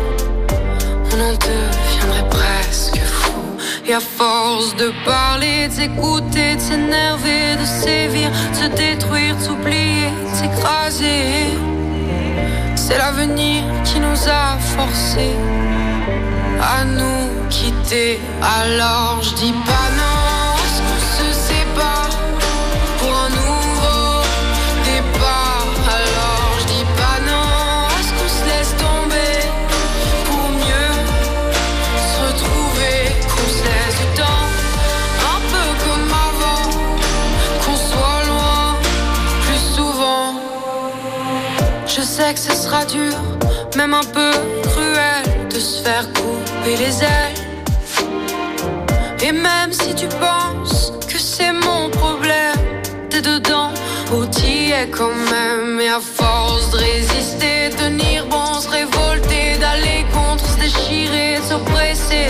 On en deviendrait presque fou. Et à force de parler, de de s'énerver, de sévir, de se détruire, de s'oublier, de s'écraser. C'est l'avenir qui nous a forcés à nous quitter. Alors je dis pas non, que ce sera dur, même un peu cruel, de se faire couper les ailes. Et même si tu penses que c'est mon problème, t'es dedans, ou t'y es quand même. Et à force de résister, tenir bon, se révolter, d'aller contre, se déchirer, de s'oppresser.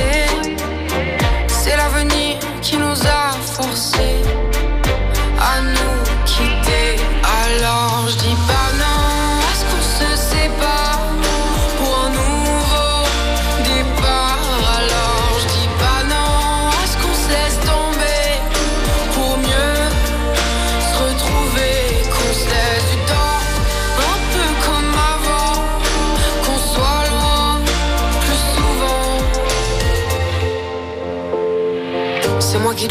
C'est l'avenir qui nous a forcés à nous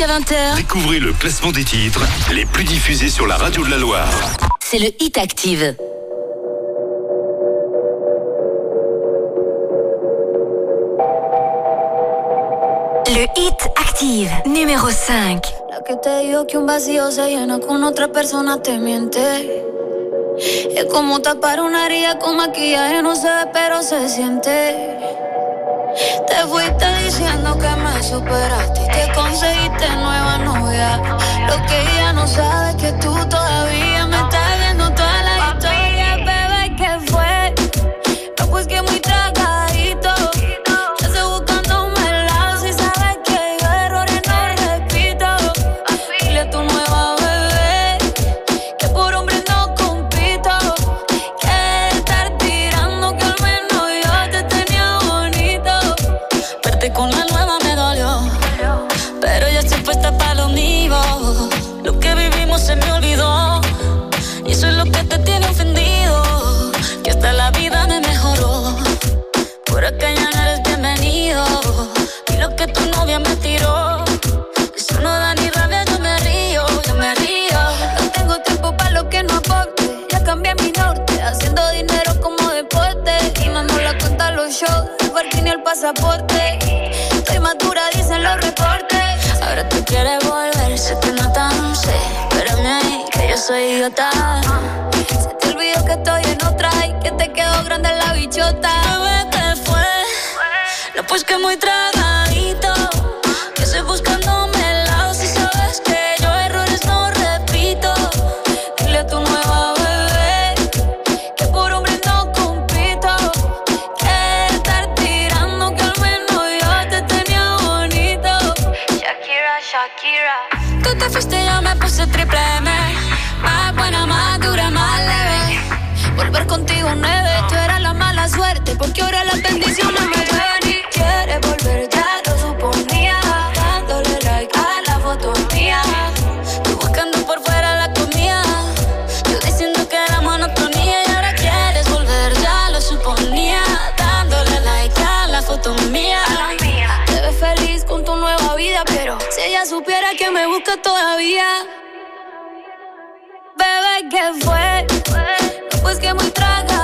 Jusqu'à 20h, Découvrez le classement des titres les plus diffusés sur la radio de la Loire. c'est le Hit Active. Le Hit Active, numéro 5. La que te dijo que un vacío se llena con otra persona te miente. Es como tapar una herida con maquillaje, no se ve, pero se siente. Te fuiste diciendo que me superaste y te conseguiste nueva novia. Lo que ella no sabe que tú todavía Se te olvidó que estoy en otra y que te quedó grande la bichota. Bebé, ¿qué fue? No, pues que muy tragadito. Todavía. Bebé, ¿qué fue? Pues que muy tragadito.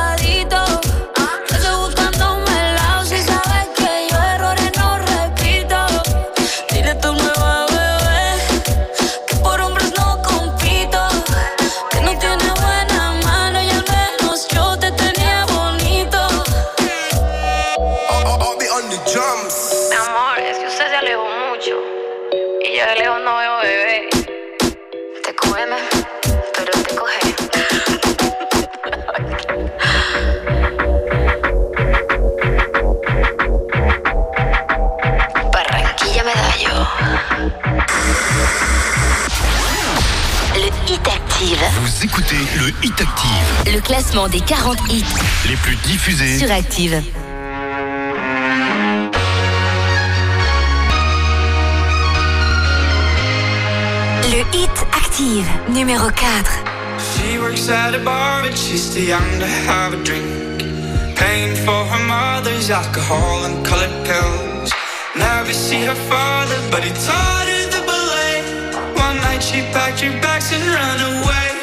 Active. Vous écoutez le Hit Active, Le classement des 40 hits les plus diffusés sur Active. Le Hit Active, numéro 4. She works at a bar, but she's too young to have a drink. Paying for her mother's alcohol and colored pills. Never see her father, but he taught her she packed her bags and ran away.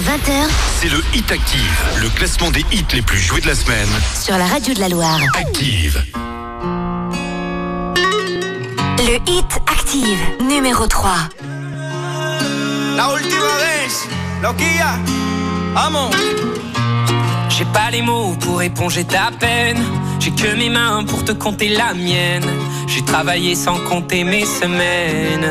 17h, 20h c'est le Hit Active, le classement des hits les plus joués de la semaine. sur la radio de la Loire. Active. Le Hit Active, numéro 3. La última vez, loquilla, vamos. J'ai pas les mots pour éponger ta peine. J'ai que mes mains pour te compter la mienne. J'ai travaillé sans compter mes semaines.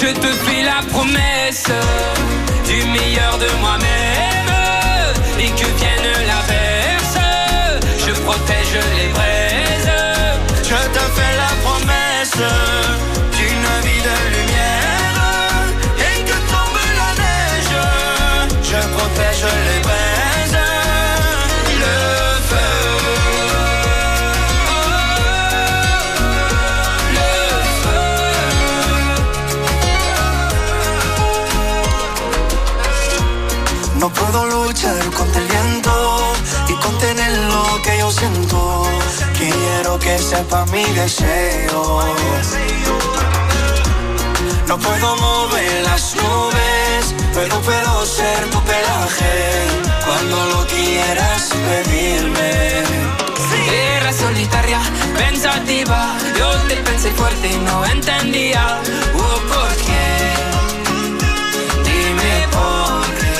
Je te fais la promesse du meilleur de moi-même et que vienne l'averse, je protège les braises. Je te fais la promesse Quiero que sepa mi deseo. No puedo mover las nubes, pero puedo ser tu pelaje cuando lo quieras pedirme. Era solitaria, pensativa. Yo te pensé fuerte y no entendía. Oh, ¿por qué? Dime por qué.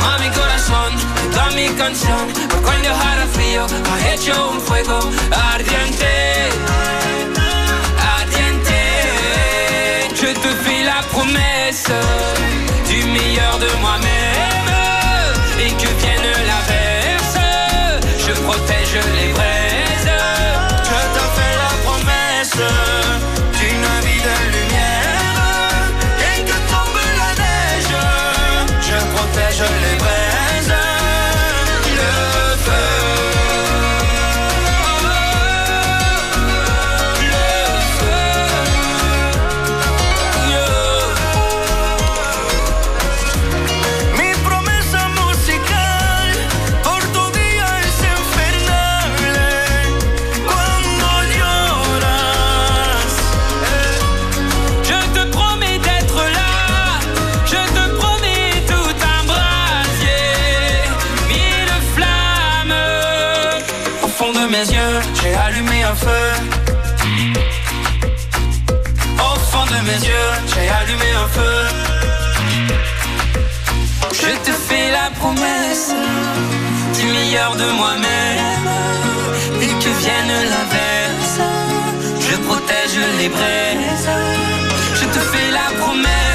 Toma mi corazón, toda mi canción. Cuando hará frío, hecho un fuego ardiente. Ardiente. Je te fais la promesse du meilleur de moi-même. Et que vienne l'averse, je protège les braises. Je te fais la promesse j'ai allumé un feu. Au fond de mes yeux, j'ai allumé un feu. Je te fais la promesse du meilleur de moi-même et que vienne l'averse. Je protège les braises. Je te fais la promesse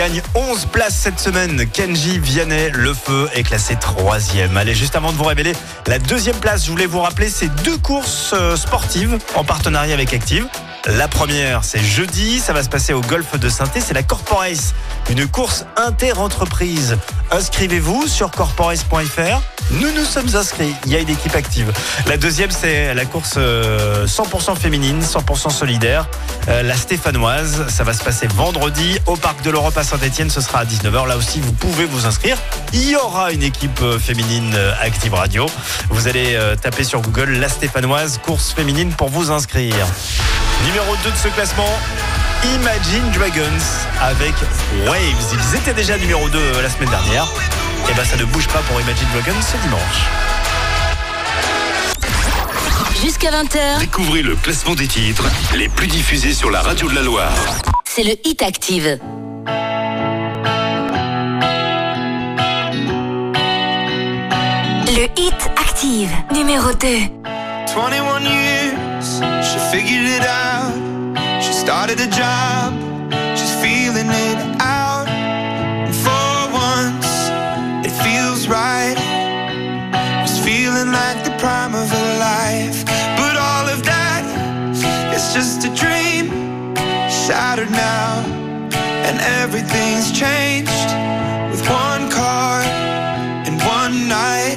gagne 11 places cette semaine. Kenji Vianney, le feu, est classé troisième. Allez, juste avant de vous révéler la deuxième place, je voulais vous rappeler ces deux courses euh, sportives en partenariat avec Active. La première, c'est jeudi, ça va se passer au golf de saint c'est la Corporace, une course inter-entreprise. Inscrivez-vous sur corporace.fr. Nous nous sommes inscrits, il y a une équipe active. La deuxième, c'est la course euh, 100% féminine, 100% solidaire, euh, la Stéphanoise. Ça va se passer vendredi au Parc de l'Europe à Saint-Etienne, ce sera à 19h. Là aussi, vous pouvez vous inscrire. Il y aura une équipe euh, féminine euh, Active Radio. Vous allez euh, taper sur Google la Stéphanoise course féminine pour vous inscrire. Numéro 2 de ce classement, Imagine Dragons avec Waves. Ils étaient déjà numéro 2 la semaine dernière. Et ben ça ne bouge pas pour Imagine Dragons ce dimanche. Jusqu'à 20h, Découvrez le classement des titres les plus diffusés sur la radio de la Loire. c'est le Hit Active. Le Hit Active, numéro 2. 21 years, she figured it out. Started a job, she's feeling it out. And for once, it feels right. It's feeling like the prime of her life. But all of that is just a dream, shattered now. And everything's changed with one car and one night.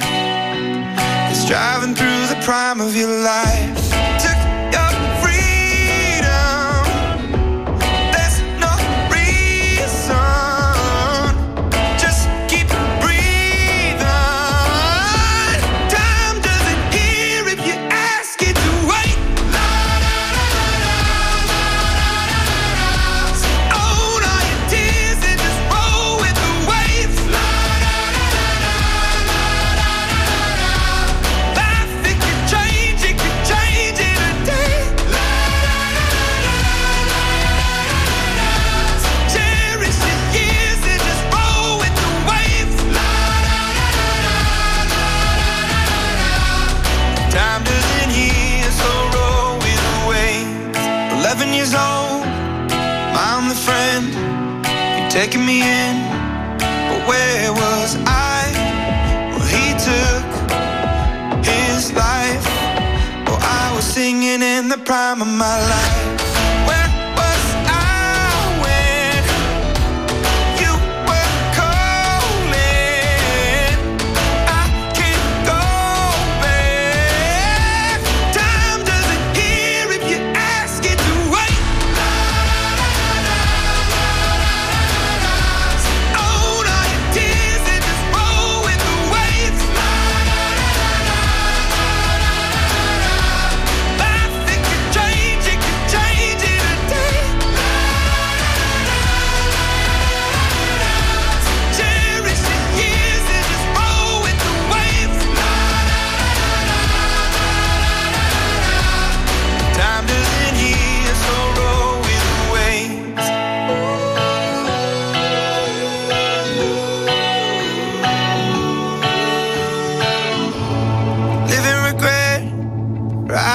It's driving through the prime of your life. Prime of my life.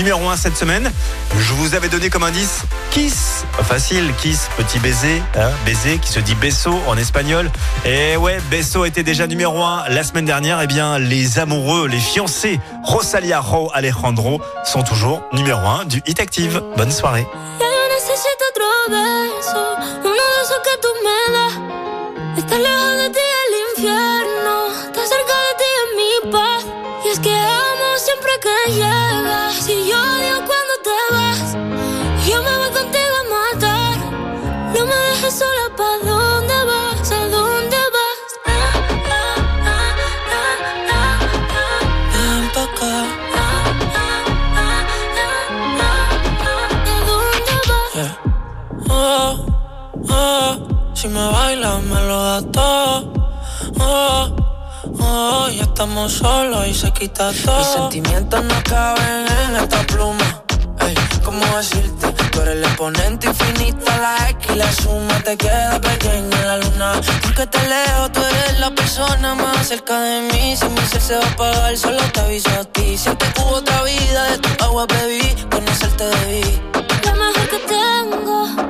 Numéro 1 cette semaine Je vous avais donné comme indice Kiss. Facile, Kiss, petit baiser, hein, baiser qui se dit beso en espagnol. Et ouais, beso était déjà numéro 1 la semaine dernière. Eh bien, les amoureux, les fiancés, Rosalia Ro Alejandro sont toujours numéro 1 du Hit Active. Bonne soirée. Si me bailas me lo das todo. Oh, oh, ya estamos solos y se quita todo. Mis sentimientos no caben en esta pluma. Ey, ¿cómo decirte? Tú eres el exponente infinito, la X y la suma te queda pequeña en la luna. Porque te leo, tú eres la persona más cerca de mí. Si mi ser se va a apagar, solo te aviso a ti. Siempre que hubo otra vida, de tu agua bebí, conocerte debí. Lo mejor que tengo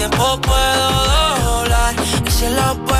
tiempo puedo doblar. Y si lo puedo